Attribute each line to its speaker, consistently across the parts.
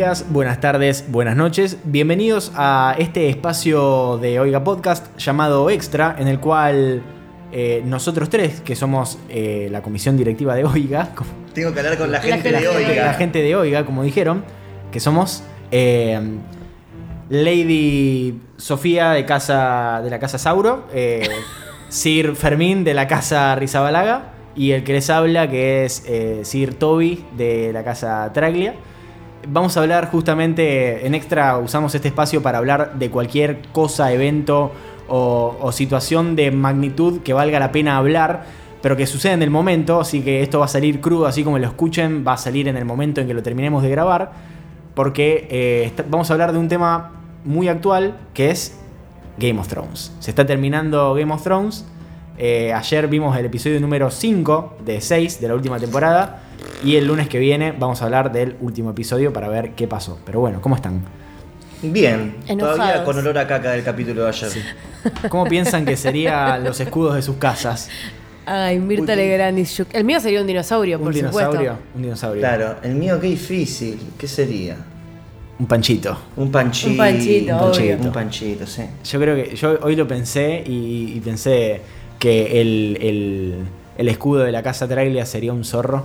Speaker 1: Días, buenas tardes, buenas noches. Bienvenidos a este espacio de Oiga Podcast llamado Extra, en el cual eh, nosotros tres, que somos eh, la comisión directiva de Oiga, como-
Speaker 2: Tengo que hablar con la
Speaker 3: La
Speaker 2: gente
Speaker 3: gente-
Speaker 2: de Oiga.
Speaker 1: la gente de Oiga, como dijeron, que somos eh, Lady Sofía de, casa, de la Casa Sauro, eh, Sir Fermín de la Casa Rizabalaga y el que les habla, que es eh, Sir Toby de la Casa Traglia. Vamos a hablar justamente en extra, usamos este espacio para hablar de cualquier cosa, evento o, situación de magnitud que valga la pena hablar, pero que sucede en el momento, así que esto va a salir crudo, así como lo escuchen, va a salir en el momento en que lo terminemos de grabar, porque eh, vamos a hablar de un tema muy actual que es Game of Thrones. Se está terminando Game of Thrones. Eh, ayer vimos el episodio número 5 de 6 de la última temporada. Y el lunes que viene vamos a hablar del último episodio para ver qué pasó. Pero bueno, ¿cómo están?
Speaker 2: Bien,
Speaker 4: Enojados.
Speaker 2: todavía con olor a caca del capítulo de ayer.
Speaker 1: ¿Cómo piensan que serían los escudos de sus casas?
Speaker 4: Ay, Mirta Legrand y. El mío sería un dinosaurio,
Speaker 1: ¿Un
Speaker 4: por
Speaker 1: dinosaurio?
Speaker 4: supuesto.
Speaker 1: Un dinosaurio.
Speaker 2: Claro, el mío qué difícil. ¿Qué sería?
Speaker 1: Un panchito.
Speaker 2: Un panchito.
Speaker 4: Un panchito,
Speaker 2: Un panchito,
Speaker 1: obvio.
Speaker 2: un panchito, sí.
Speaker 1: Yo creo que yo hoy lo pensé y, y pensé que el, el- el escudo de la casa Traglia sería un zorro.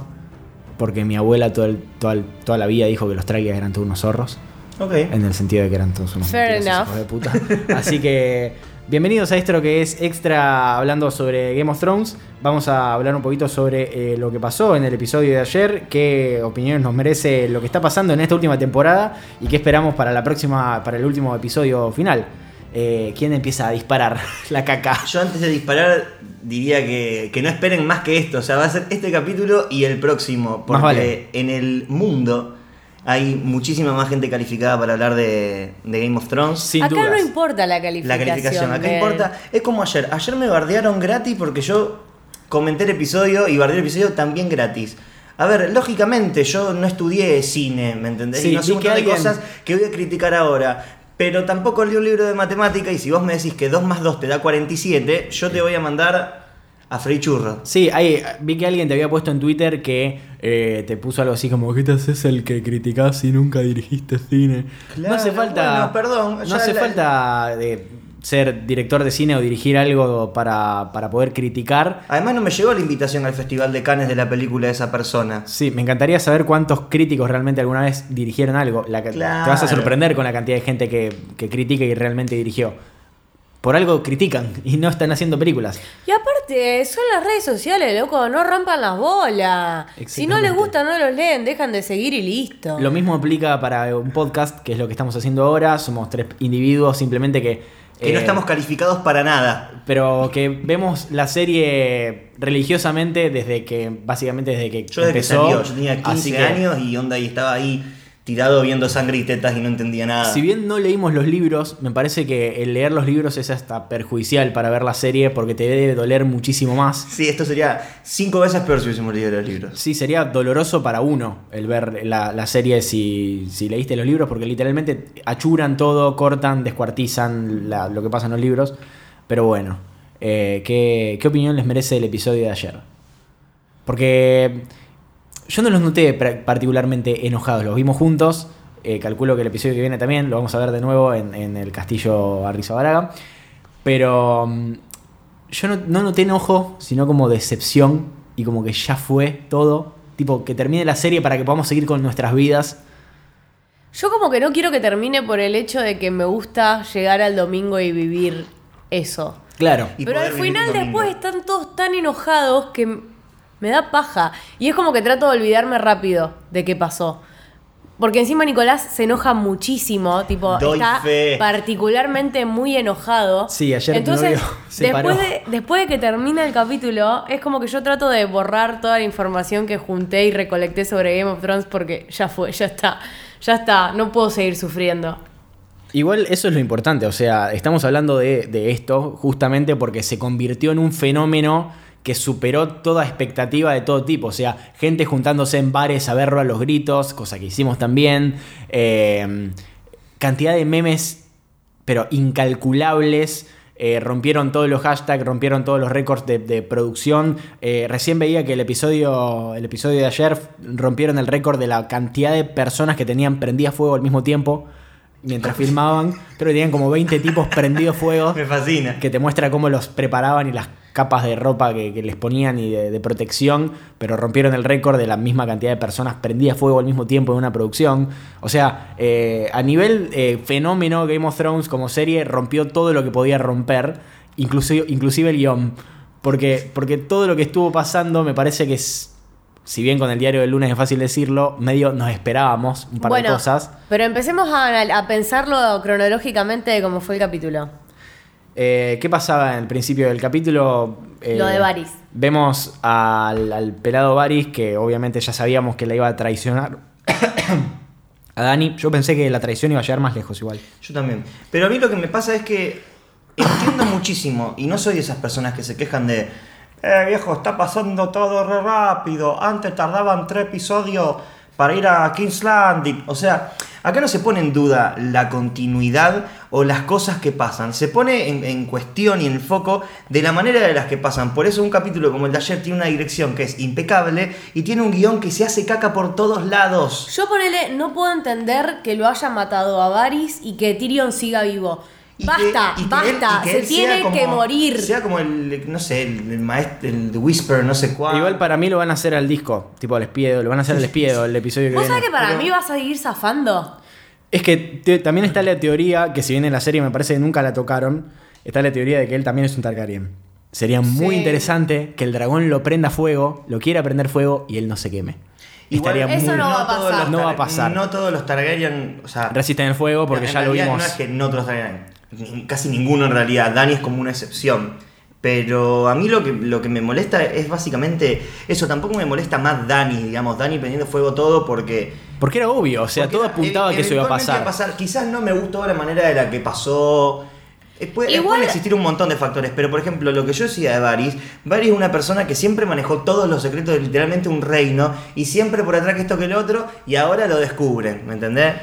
Speaker 1: Porque mi abuela el- toda, el- toda la vida dijo que los Traglias eran todos unos zorros.
Speaker 2: Ok.
Speaker 1: En el sentido de que eran todos unos
Speaker 4: Fair
Speaker 1: mentirosos,
Speaker 4: enough.
Speaker 1: hijos de puta. Así que bienvenidos a esto que es extra hablando sobre Game of Thrones. Vamos a hablar un poquito sobre eh, lo que pasó en el episodio de ayer, qué opiniones nos merece lo que está pasando en esta última temporada y qué esperamos para la próxima, para el último episodio final. Eh, ¿Quién empieza a disparar la caca?
Speaker 2: Yo antes de disparar diría que, que no esperen más que esto. O sea, va a ser este capítulo y el próximo. Porque
Speaker 1: vale.
Speaker 2: en el mundo hay muchísima más gente calificada para hablar de, de Game of Thrones.
Speaker 1: Sin
Speaker 4: Acá
Speaker 1: dudas.
Speaker 4: no importa la
Speaker 2: La
Speaker 4: calificación.
Speaker 2: calificación, acá
Speaker 4: de-
Speaker 2: importa. Es como ayer. Ayer me bardearon gratis porque yo comenté el episodio y bardeé el episodio también gratis. A ver, lógicamente yo no estudié cine, ¿me entendés?
Speaker 1: Sí,
Speaker 2: y no sé un montón de
Speaker 1: alguien-
Speaker 2: cosas que voy a criticar ahora. Pero tampoco leí un libro de matemática y si vos me decís que 2 más 2 te da 47, yo te voy a mandar a Frey Churro.
Speaker 1: Sí, ahí vi que alguien te había puesto en Twitter que eh, te puso algo así como ¿Qué te haces el que criticás si nunca dirigiste cine? no hace
Speaker 2: Claro,
Speaker 1: falta.
Speaker 2: bueno, perdón,
Speaker 1: No hace
Speaker 2: la-
Speaker 1: falta de ser director de cine o dirigir algo para, para poder criticar.
Speaker 2: Además no me llegó la invitación al Festival de Cannes de la película de esa persona.
Speaker 1: Sí, me encantaría saber cuántos críticos realmente alguna vez dirigieron algo. La Te vas a sorprender con la cantidad de gente que, que critica y realmente dirigió. Por algo critican y no están haciendo películas.
Speaker 4: Y aparte, son las redes sociales, loco, no rompan las bolas. Si no les gusta, no los leen, dejan de seguir y listo.
Speaker 1: Lo mismo aplica para un podcast, que es lo que estamos haciendo ahora. Somos tres individuos simplemente que...
Speaker 2: Que no
Speaker 1: eh,
Speaker 2: estamos calificados para nada.
Speaker 1: pero que vemos la serie religiosamente desde que, básicamente desde que
Speaker 2: Yo desde que
Speaker 1: empezó.
Speaker 2: salió, yo tenía
Speaker 1: así
Speaker 2: 15
Speaker 1: que,
Speaker 2: años y onda y estaba ahí tirado viendo sangre y tetas y no entendía nada.
Speaker 1: Si bien no leímos los libros, me parece que el leer los libros es hasta perjudicial para ver la serie porque te debe doler muchísimo más.
Speaker 2: Sí, esto sería cinco veces peor si hubiésemos leído los libros.
Speaker 1: Sí, sería doloroso para uno el ver la, la serie si, si leíste los libros, porque literalmente achuran todo, cortan, descuartizan la- lo que pasa en los libros. Pero bueno, eh, ¿qué, qué opinión les merece el episodio de ayer? Porque yo no los noté particularmente enojados, los vimos juntos. eh, calculo que el episodio que viene también lo vamos a ver de nuevo en, en el castillo Arrizabalaga. Pero mm, yo no, no noté enojo, sino como decepción y como que ya fue todo. Tipo, que termine la serie para que podamos seguir con nuestras vidas.
Speaker 4: Yo como que no quiero que termine por el hecho de que me gusta llegar al domingo y vivir eso.
Speaker 1: Claro.
Speaker 2: Y
Speaker 4: Pero al final después están todos tan enojados que me da paja. Y es como que trato de olvidarme rápido de qué pasó. Porque encima Nicolás se enoja muchísimo, tipo,
Speaker 2: Doy
Speaker 4: está
Speaker 2: fe.
Speaker 4: particularmente muy enojado.
Speaker 1: Sí, ayer
Speaker 4: Entonces,
Speaker 1: se
Speaker 4: después,
Speaker 1: paró.
Speaker 4: de, después de que termina el capítulo, es como que yo trato de borrar toda la información que junté y recolecté sobre Game of Thrones porque ya fue, ya está, ya está, no puedo seguir sufriendo.
Speaker 1: Igual eso es lo importante, o sea, estamos hablando de, de esto justamente porque se convirtió en un fenómeno que superó toda expectativa de todo tipo, o sea, gente juntándose en bares a verlo a los gritos, cosa que hicimos también, eh, cantidad de memes, pero incalculables, eh, rompieron todos los hashtags, rompieron todos los récords de, de producción, Eh, recién veía que el episodio, el episodio de ayer rompieron el récord de la cantidad de personas que tenían prendida fuego al mismo tiempo mientras filmaban. Creo que tenían como 20 tipos prendidos fuego.
Speaker 2: Me fascina.
Speaker 1: Que te muestra cómo los preparaban y las capas de ropa que, que les ponían y de, de protección, pero rompieron el récord de la misma cantidad de personas prendidas fuego al mismo tiempo en una producción. O sea, eh, a nivel eh, fenómeno, Game of Thrones como serie rompió todo lo que podía romper, inclusive, inclusive el guion. Porque, porque todo lo que estuvo pasando me parece que es, si bien con el diario del lunes es fácil decirlo, medio nos esperábamos un par de cosas.
Speaker 4: pero empecemos a, a pensarlo cronológicamente de cómo fue el capítulo.
Speaker 1: Eh, ¿Qué pasaba en el principio del capítulo? Eh,
Speaker 4: Lo de Varys.
Speaker 1: Vemos al, al pelado Varys, que obviamente ya sabíamos que la iba a traicionar a Dani. Yo pensé que la traición iba a llegar más lejos igual.
Speaker 2: Yo también. Pero a mí lo que me pasa es que entiendo muchísimo y no soy de esas personas que se quejan de, eh viejo, está pasando todo re rápido. Antes tardaban tres episodios para ir a King's Landing. O sea, acá no se pone en duda la continuidad o las cosas que pasan. Se pone en, en cuestión y en el foco de la manera de las que pasan. Por eso un capítulo como el de ayer tiene una dirección que es impecable y tiene un guion que se hace caca por todos lados.
Speaker 4: Yo ponele, no puedo entender que lo haya matado a Varys y que Tyrion siga vivo.
Speaker 2: Y
Speaker 4: basta,
Speaker 2: que- y que
Speaker 4: basta,
Speaker 2: él- y que
Speaker 4: se tiene
Speaker 2: como-
Speaker 4: que morir.
Speaker 2: Sea como el, no sé, el, el maestro, el Whisper, no sé cuál.
Speaker 1: Igual para mí lo van a hacer al disco, tipo al espiedo, lo van a hacer al espiedo, el episodio que
Speaker 4: ¿Vos
Speaker 1: viene.
Speaker 4: sabés que para
Speaker 2: Pero-
Speaker 4: mí vas a seguir zafando?
Speaker 1: Es que te- también está la teoría, que si bien en la serie me parece que nunca la tocaron, está la teoría de que él también es un Targaryen. Sería muy
Speaker 2: Sí.
Speaker 1: interesante que el dragón lo prenda fuego, lo quiera prender fuego y él no se queme.
Speaker 2: Igual,
Speaker 1: Estaría
Speaker 4: Eso
Speaker 1: muy...
Speaker 4: no va a
Speaker 2: todos
Speaker 4: pasar.
Speaker 2: los
Speaker 1: No va a pasar.
Speaker 2: No todos los Targaryen, o sea,
Speaker 1: Resisten el fuego porque ya lo vimos.
Speaker 2: No es que no todos los Targaryen, casi ninguno en realidad. Dani es como una excepción. Pero a mí lo que, lo que me molesta es básicamente eso. Tampoco me molesta más Dani, digamos, Dani prendiendo fuego todo porque
Speaker 1: Porque era obvio, o sea,
Speaker 2: Porque
Speaker 1: todo apuntaba a que eso iba a pasar.
Speaker 2: Quizás no me gustó la manera de la que pasó. Eh, puede-
Speaker 4: Igual-
Speaker 2: Pueden existir un montón de factores, pero por ejemplo, lo que yo decía de Varys, Varys es una persona que siempre manejó todos los secretos de literalmente un reino y siempre por atrás que esto que lo otro y ahora lo descubren, ¿me entendés?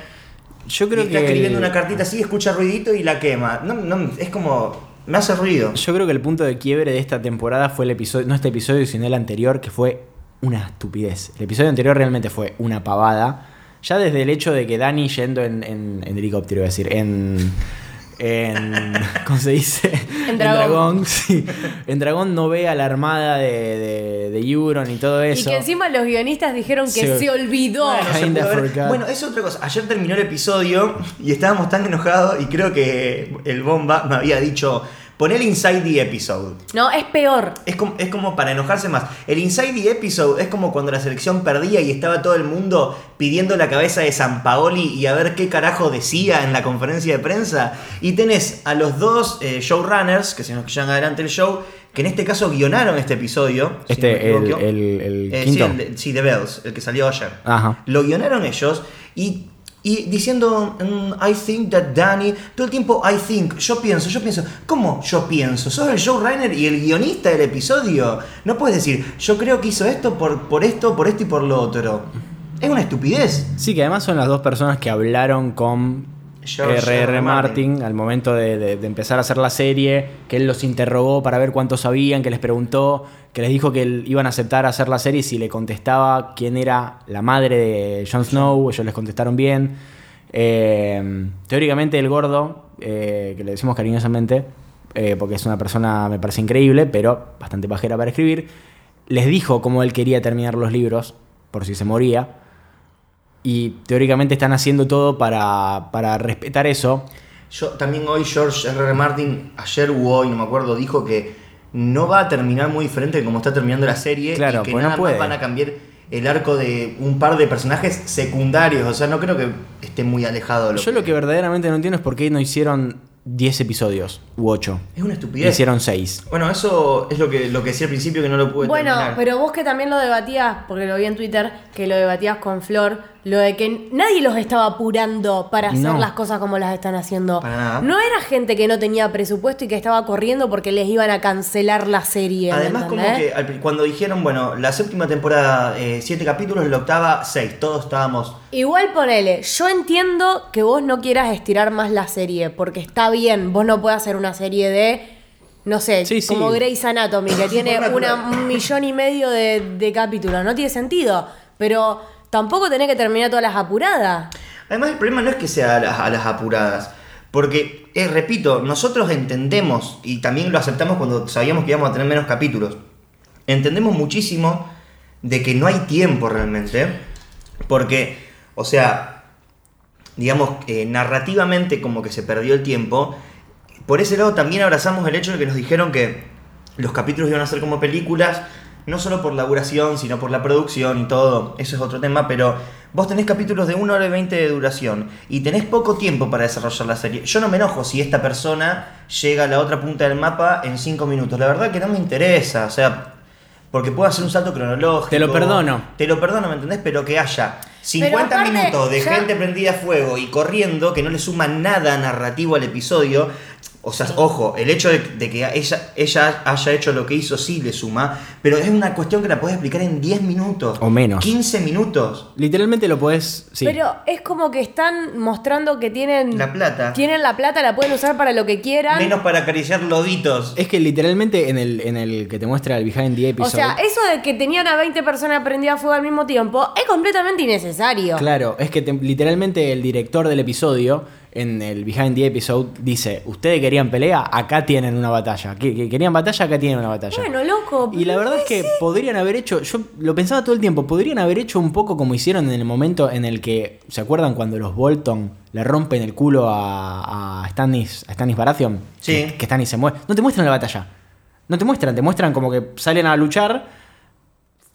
Speaker 1: Yo creo
Speaker 2: y está
Speaker 1: que
Speaker 2: escribiendo
Speaker 1: el-
Speaker 2: una cartita así, escucha ruidito y la quema. No, no, es como. Me hace ruido.
Speaker 1: Yo creo que el punto de quiebre de esta temporada fue el episodio, no este episodio, sino el anterior, que fue una estupidez. El episodio anterior realmente fue una pavada. Ya desde el hecho de que Dani yendo en, en- en helicóptero, iba a decir, en. En. ¿Cómo se dice?
Speaker 4: En dragón.
Speaker 1: sí. En dragón no ve a la armada de, de, de Euron y todo
Speaker 4: Y
Speaker 1: eso.
Speaker 4: que encima los guionistas dijeron que
Speaker 1: Se-
Speaker 4: se, olvidó.
Speaker 2: Bueno. Bueno, es otra cosa. Ayer terminó el episodio y estábamos tan enojados y creo que el bomba me había dicho, poné el Inside the Episode.
Speaker 4: No, es peor.
Speaker 2: Es como, es como para enojarse más. El Inside the Episode es como cuando la selección perdía y estaba todo el mundo pidiendo la cabeza de San Paoli y a ver qué carajo decía en la conferencia de prensa. Y tenés a los dos eh, showrunners, que se nos llevan adelante el show, que en este caso guionaron este episodio. si
Speaker 1: Este,
Speaker 2: no
Speaker 1: el, el, el
Speaker 2: Eh,
Speaker 1: quinto.
Speaker 2: Sí, el de- sí, The Bells, el que salió ayer.
Speaker 1: Ajá.
Speaker 2: Lo guionaron ellos y, y diciendo, I think that Danny, todo el tiempo I think, yo pienso, yo pienso. ¿Cómo yo pienso? Sos el showrunner y el guionista del episodio. No puedes decir, yo creo que hizo esto por, por esto, por esto y por lo otro. Es una estupidez.
Speaker 1: Sí, que además son las dos personas que hablaron con R.R. Martin,
Speaker 2: Martin.
Speaker 1: al momento de, de- de empezar a hacer la serie, que él los interrogó para ver cuánto sabían, que les preguntó, que les dijo que él- iban a aceptar hacer la serie si le contestaba quién era la madre de Jon Snow, ellos les contestaron bien. Eh, teóricamente el gordo, eh, que le decimos cariñosamente, eh, porque es una persona, me parece increíble, pero bastante pajera para escribir, les dijo cómo él quería terminar los libros, por si se moría. Y teóricamente están haciendo todo para, para respetar eso.
Speaker 2: Yo también hoy George R.R. Martin, ayer u hoy, no me acuerdo, dijo que no va a terminar muy diferente de como está terminando la serie
Speaker 1: Claro,
Speaker 2: y que
Speaker 1: pues no
Speaker 2: nada
Speaker 1: puede.
Speaker 2: más van a cambiar el arco de un par de personajes secundarios. O sea, no creo que esté muy alejado de lo
Speaker 1: Yo lo que verdaderamente no entiendo es por qué no hicieron 10 episodios u 8.
Speaker 2: Es una estupidez.
Speaker 1: Hicieron 6.
Speaker 2: Bueno, eso es lo que, lo que decía al principio que no lo pude
Speaker 4: Bueno,
Speaker 2: terminar.
Speaker 4: pero vos que también lo debatías, porque lo vi en Twitter, que lo debatías con Flor, lo de que nadie los estaba apurando para hacer
Speaker 1: No.
Speaker 4: las cosas como las están haciendo.
Speaker 2: Para nada.
Speaker 4: No era gente que no tenía presupuesto y que estaba corriendo porque les iban a cancelar la serie. ¿me
Speaker 2: Además, como
Speaker 4: entendés?
Speaker 2: que al pri- cuando dijeron, bueno, la séptima temporada, eh, siete capítulos, la octava, seis. Todos estábamos.
Speaker 4: Igual ponele, yo entiendo que vos no quieras estirar más la serie, porque está bien, vos no puedes hacer una serie de, no sé,
Speaker 1: Sí, sí.
Speaker 4: como Grey's Anatomy, que tiene una, un millón y medio de, de capítulos, no tiene sentido, pero tampoco tenés que terminar todas las apuradas.
Speaker 2: Además, el problema no es que sea a las, apuradas. Porque, repito, nosotros entendemos, y también lo aceptamos cuando sabíamos que íbamos a tener menos capítulos, entendemos muchísimo de que no hay tiempo realmente. Porque, o sea, digamos, eh, narrativamente como que se perdió el tiempo. Por ese lado también abrazamos el hecho de que nos dijeron que los capítulos iban a ser como películas, no solo por la duración, sino por la producción y todo. Eso es otro tema, pero vos tenés capítulos de 1 hora y 20 de duración y tenés poco tiempo para desarrollar la serie. Yo no me enojo si esta persona llega a la otra punta del mapa en 5 minutos. La verdad que no me interesa, o sea, porque puedo hacer un salto cronológico.
Speaker 1: Te lo perdono.
Speaker 2: Te lo perdono, ¿me entendés? Pero que haya 50
Speaker 4: aparte,
Speaker 2: minutos de
Speaker 4: ya-
Speaker 2: gente prendida a fuego y corriendo que no le suma nada narrativo al episodio. O sea, ojo, el hecho de, de que ella, ella haya hecho lo que hizo sí le suma, pero es una cuestión que la puedes explicar en 10 minutos.
Speaker 1: O menos.
Speaker 2: 15 minutos.
Speaker 1: Literalmente lo podés. Sí.
Speaker 4: Pero es como que están mostrando que tienen
Speaker 2: La plata.
Speaker 4: tienen la plata, la pueden usar para lo que quieran.
Speaker 2: Menos para acariciar loditos.
Speaker 1: Es que literalmente en el, en el que te muestra el behind the
Speaker 4: o
Speaker 1: episode.
Speaker 4: sea, eso de que tenían a 20 personas prendidas a fuego al mismo tiempo es completamente innecesario.
Speaker 1: Claro, es que te- literalmente el director del episodio en el behind the episode dice, ustedes querían pelea, acá tienen una batalla. Que, que querían batalla, acá tienen una batalla.
Speaker 4: Bueno, loco.
Speaker 1: Y la verdad es que podrían haber hecho, yo lo pensaba todo el tiempo, podrían haber hecho un poco como hicieron en el momento en el que, ¿se acuerdan cuando los Bolton le rompen el culo a, a Stannis, a Stannis Baratheon?
Speaker 2: Sí.
Speaker 1: Que, que Stannis se muere. No te muestran la batalla. No te muestran, te muestran como que salen a luchar,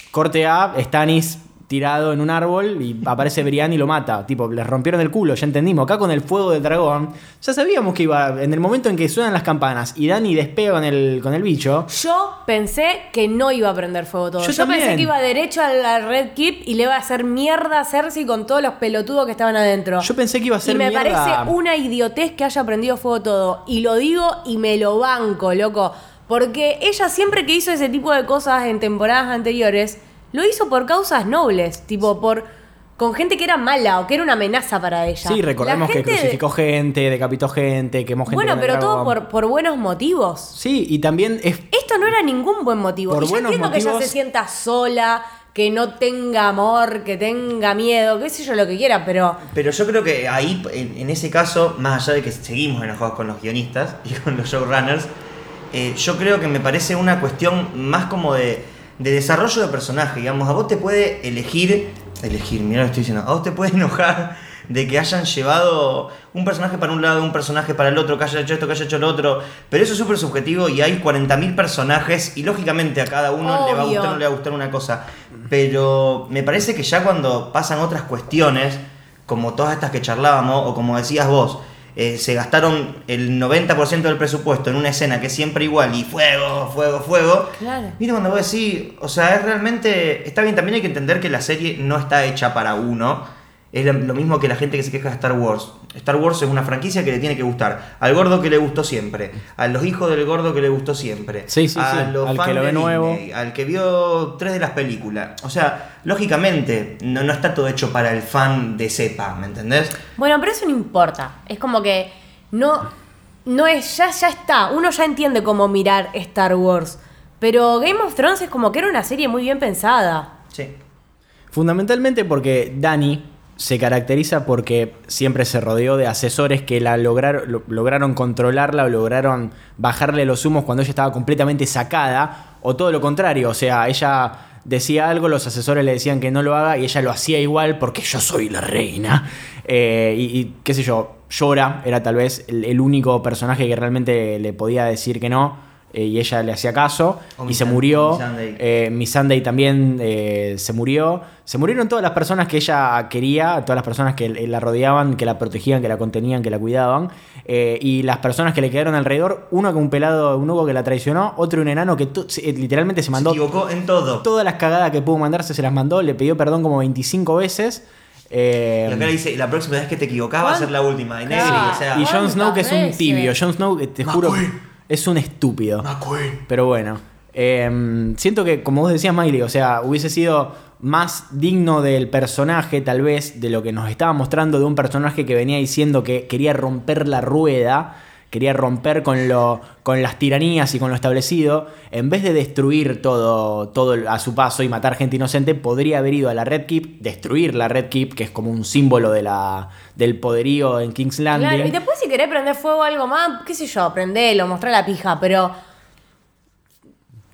Speaker 1: corte A, Stannis tirado en un árbol y aparece Brienne y lo mata. Tipo, les rompieron el culo, ya entendimos. Acá con el fuego del dragón, ya sabíamos que iba, en el momento en que suenan las campanas y Dani despega con el, con el bicho,
Speaker 4: Yo pensé que no iba a prender fuego todo.
Speaker 1: Yo
Speaker 4: Yo, pensé que iba derecho a la Red Keep y le iba a hacer mierda a Cersei con todos los pelotudos que estaban adentro.
Speaker 1: Yo pensé que iba a ser
Speaker 4: Y me
Speaker 1: mierda.
Speaker 4: parece una idiotez que haya prendido fuego todo. Y lo digo y me lo banco, loco. Porque ella siempre que hizo ese tipo de cosas en temporadas anteriores, lo hizo por causas nobles. Tipo, por con gente que era mala o que era una amenaza para ella.
Speaker 1: Sí, recordemos que crucificó gente, decapitó gente, quemó gente.
Speaker 4: Bueno, pero todo por, por buenos motivos.
Speaker 1: Sí, y también es.
Speaker 4: Esto no era ningún buen motivo.
Speaker 1: Por
Speaker 4: y yo entiendo que ella se sienta sola, que no tenga amor, que tenga miedo, qué sé yo, lo que quiera, pero
Speaker 2: Pero yo creo que ahí, en, en ese caso, más allá de que seguimos enojados con los guionistas y con los showrunners, eh, yo creo que me parece una cuestión más como de, de desarrollo de personaje. Digamos, a vos te puede elegir, elegir, mira lo que estoy diciendo, a vos te puede enojar de que hayan llevado un personaje para un lado, un personaje para el otro, que haya hecho esto, que haya hecho lo otro, pero eso es súper subjetivo y hay 40.000 personajes y lógicamente a cada uno le va a gustar o no le va a gustar una cosa, pero me parece que ya cuando pasan otras cuestiones, como todas estas que charlábamos, o como decías vos, eh, se gastaron el 90% del presupuesto en una escena que es siempre igual y fuego, fuego, fuego.
Speaker 4: Claro.
Speaker 2: Mira cuando vos decís, o sea, es realmente, está bien, también hay que entender que la serie no está hecha para uno. Es lo, mismo que la gente que se queja de Star Wars. Star Wars es una franquicia que le tiene que gustar. Al gordo que le gustó siempre. A los hijos del gordo que le gustó siempre.
Speaker 1: Sí, sí,
Speaker 2: a
Speaker 1: sí.
Speaker 2: los
Speaker 1: Al
Speaker 2: fans
Speaker 1: que lo
Speaker 2: de
Speaker 1: ve nuevo.
Speaker 2: Disney, al que vio tres de las películas. O sea, lógicamente, no, no está todo hecho para el fan de cepa, ¿me entendés?
Speaker 4: bueno, pero eso no importa. Es como que no no es ya ya está, uno ya entiende cómo mirar Star Wars, pero Game of Thrones es como que era una serie muy bien pensada.
Speaker 2: Sí.
Speaker 1: Fundamentalmente porque Dani se caracteriza porque siempre se rodeó de asesores que la lograr- lo- lograron controlarla o lograron bajarle los humos cuando ella estaba completamente sacada, o todo lo contrario, o sea, ella decía algo, los asesores le decían que no lo haga y ella lo hacía igual porque yo soy la reina. Eh, y, qué sé yo, Llora era tal vez el único personaje que realmente le podía decir que no. Eh, y ella le hacía caso
Speaker 2: O
Speaker 1: y se murió.
Speaker 2: Miss Sunday.
Speaker 1: Eh, Sunday también eh, se murió. Se murieron todas las personas que ella quería, todas las personas que la rodeaban, que la protegían, que la contenían, que la cuidaban. Eh, y las personas que le quedaron alrededor, uno con un pelado, un hugo que la traicionó, otro un enano que se- literalmente se
Speaker 2: Se
Speaker 1: mandó
Speaker 2: equivocó en todo.
Speaker 1: todas las cagadas que pudo mandarse, se las mandó, le pidió perdón como 25 veces. Eh,
Speaker 2: Y acá le dice, la próxima vez que te equivocas va a ser la última. Y Negri, o sea,
Speaker 1: y Jon
Speaker 4: ¿Cuántas
Speaker 1: Snow que es un tibio. Jon Snow, te juro,
Speaker 2: McQueen.
Speaker 1: Es un estúpido.
Speaker 2: McQueen.
Speaker 1: Pero bueno, eh, siento que, como vos decías, Miley, o sea, hubiese sido más digno del personaje, tal vez, de lo que nos estaba mostrando de un personaje que venía diciendo que quería romper la rueda, quería romper con, lo, con las tiranías y con lo establecido. En vez de destruir todo, todo a su paso y matar gente inocente, podría haber ido a la Red Keep, destruir la Red Keep, que es como un símbolo de la, del poderío en King's Landing.
Speaker 4: Claro, y después si querés prender fuego o algo más, qué sé yo, prendelo, mostrar la pija, pero.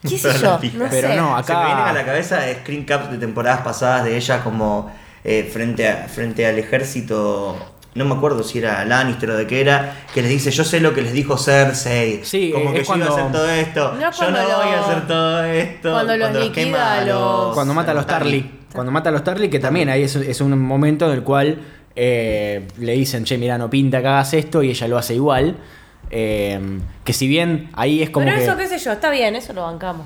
Speaker 4: ¿Qué sé yo? No
Speaker 1: Pero
Speaker 4: sé.
Speaker 1: no,
Speaker 2: Se me
Speaker 1: acá-
Speaker 2: vienen a la cabeza screen caps de temporadas pasadas de ella como eh, frente, a- frente al ejército. No me acuerdo si era Lannister o de qué era, que les dice, yo sé lo que les dijo Cersei.
Speaker 1: Sí,
Speaker 2: como
Speaker 1: es
Speaker 2: que yo iba a
Speaker 1: cuando-
Speaker 2: hacer todo esto.
Speaker 4: No
Speaker 2: yo no
Speaker 4: cuando
Speaker 2: voy a
Speaker 4: lo-
Speaker 2: hacer todo esto.
Speaker 4: cuando los liquida
Speaker 2: quema
Speaker 4: a los-
Speaker 1: Cuando mata a los Tarly. Cuando mata a los Tarly, que también ahí es, es un momento en el cual eh, le dicen, che, mira, no pinta que hagas esto, y ella lo hace igual. Eh, que si bien ahí es como
Speaker 4: Pero
Speaker 1: que.
Speaker 4: eso, qué sé yo, está bien, eso lo bancamos.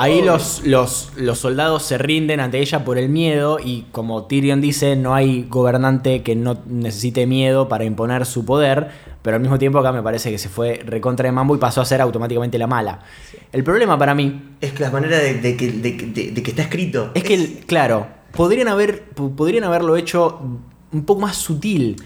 Speaker 1: Ahí los, los, los soldados se rinden ante ella por el miedo y como Tyrion dice, no hay gobernante que no necesite miedo para imponer su poder, pero al mismo tiempo acá me parece que se fue recontra de mambo y pasó a ser automáticamente la mala. El problema para mí
Speaker 2: Es que la manera de, de que, de que- de- de que está escrito.
Speaker 1: es que, el- claro, podrían, haber, podrían haberlo hecho un poco más sutil.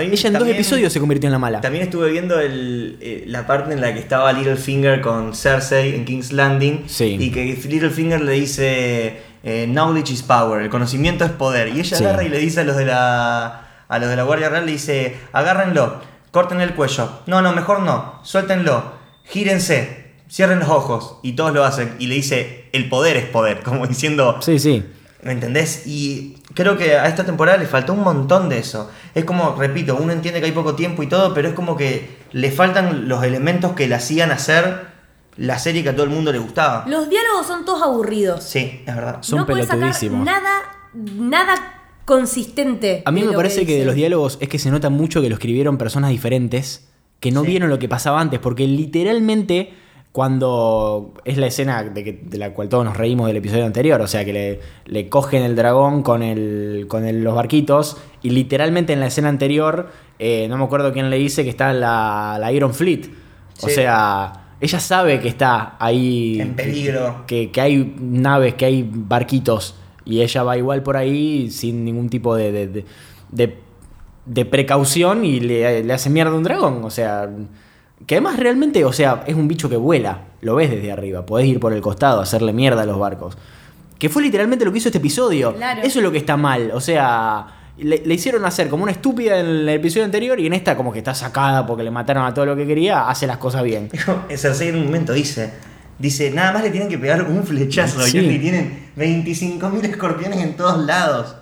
Speaker 1: Ella en dos episodios se convirtió en la mala.
Speaker 2: También estuve viendo el, eh, la parte en la que estaba Littlefinger con Cersei en King's Landing.
Speaker 1: Sí.
Speaker 2: Y que Littlefinger le dice: eh, Knowledge is power, el conocimiento es poder. Y ella
Speaker 1: Sí.
Speaker 2: agarra y le dice a los de la, a los de la Guardia Real: le dice, agárrenlo, corten el cuello. No, no, mejor no, suéltenlo, gírense, cierren los ojos. Y todos lo hacen. Y le dice: el poder es poder, como diciendo.
Speaker 1: Sí, sí.
Speaker 2: ¿Me entendés? Y creo que a esta temporada le faltó un montón de eso. Es como, repito, uno entiende que hay poco tiempo y todo, pero es como que le faltan los elementos que le hacían hacer la serie que a todo el mundo le gustaba.
Speaker 4: Los diálogos son todos aburridos.
Speaker 2: Sí, es verdad.
Speaker 1: Son
Speaker 4: no puedes sacar
Speaker 1: pelotudísimos.
Speaker 4: nada, nada consistente.
Speaker 1: A mí me parece que, de los diálogos es que se nota mucho que lo escribieron personas diferentes que no
Speaker 2: Sí.
Speaker 1: vieron lo que pasaba antes, porque literalmente cuando es la escena de, que- de la cual todos nos reímos del episodio anterior, o sea que le, le cogen el dragón con, el, con el- los barquitos y literalmente en la escena anterior, eh, no me acuerdo quién le dice que está la, la Iron Fleet, o sea, ella sabe que está ahí
Speaker 2: En peligro.
Speaker 1: que, que hay naves, que hay barquitos, y ella va igual por ahí sin ningún tipo de, de, de- de- de precaución y le, le hace mierda a un dragón. O sea, que además realmente, o sea, es un bicho que vuela, lo ves desde arriba, podés ir por el costado, hacerle mierda a los barcos. Que fue literalmente lo que hizo este episodio.
Speaker 4: Claro.
Speaker 1: Eso es lo que está mal, o sea... Le, le hicieron hacer como una estúpida en el episodio anterior y en esta como que está sacada porque le mataron a todo lo que quería, hace las cosas bien.
Speaker 2: Cersei en un momento dice, dice, nada más le tienen que pegar un flechazo
Speaker 1: Sí.
Speaker 2: y tienen 25.000 escorpiones en todos lados.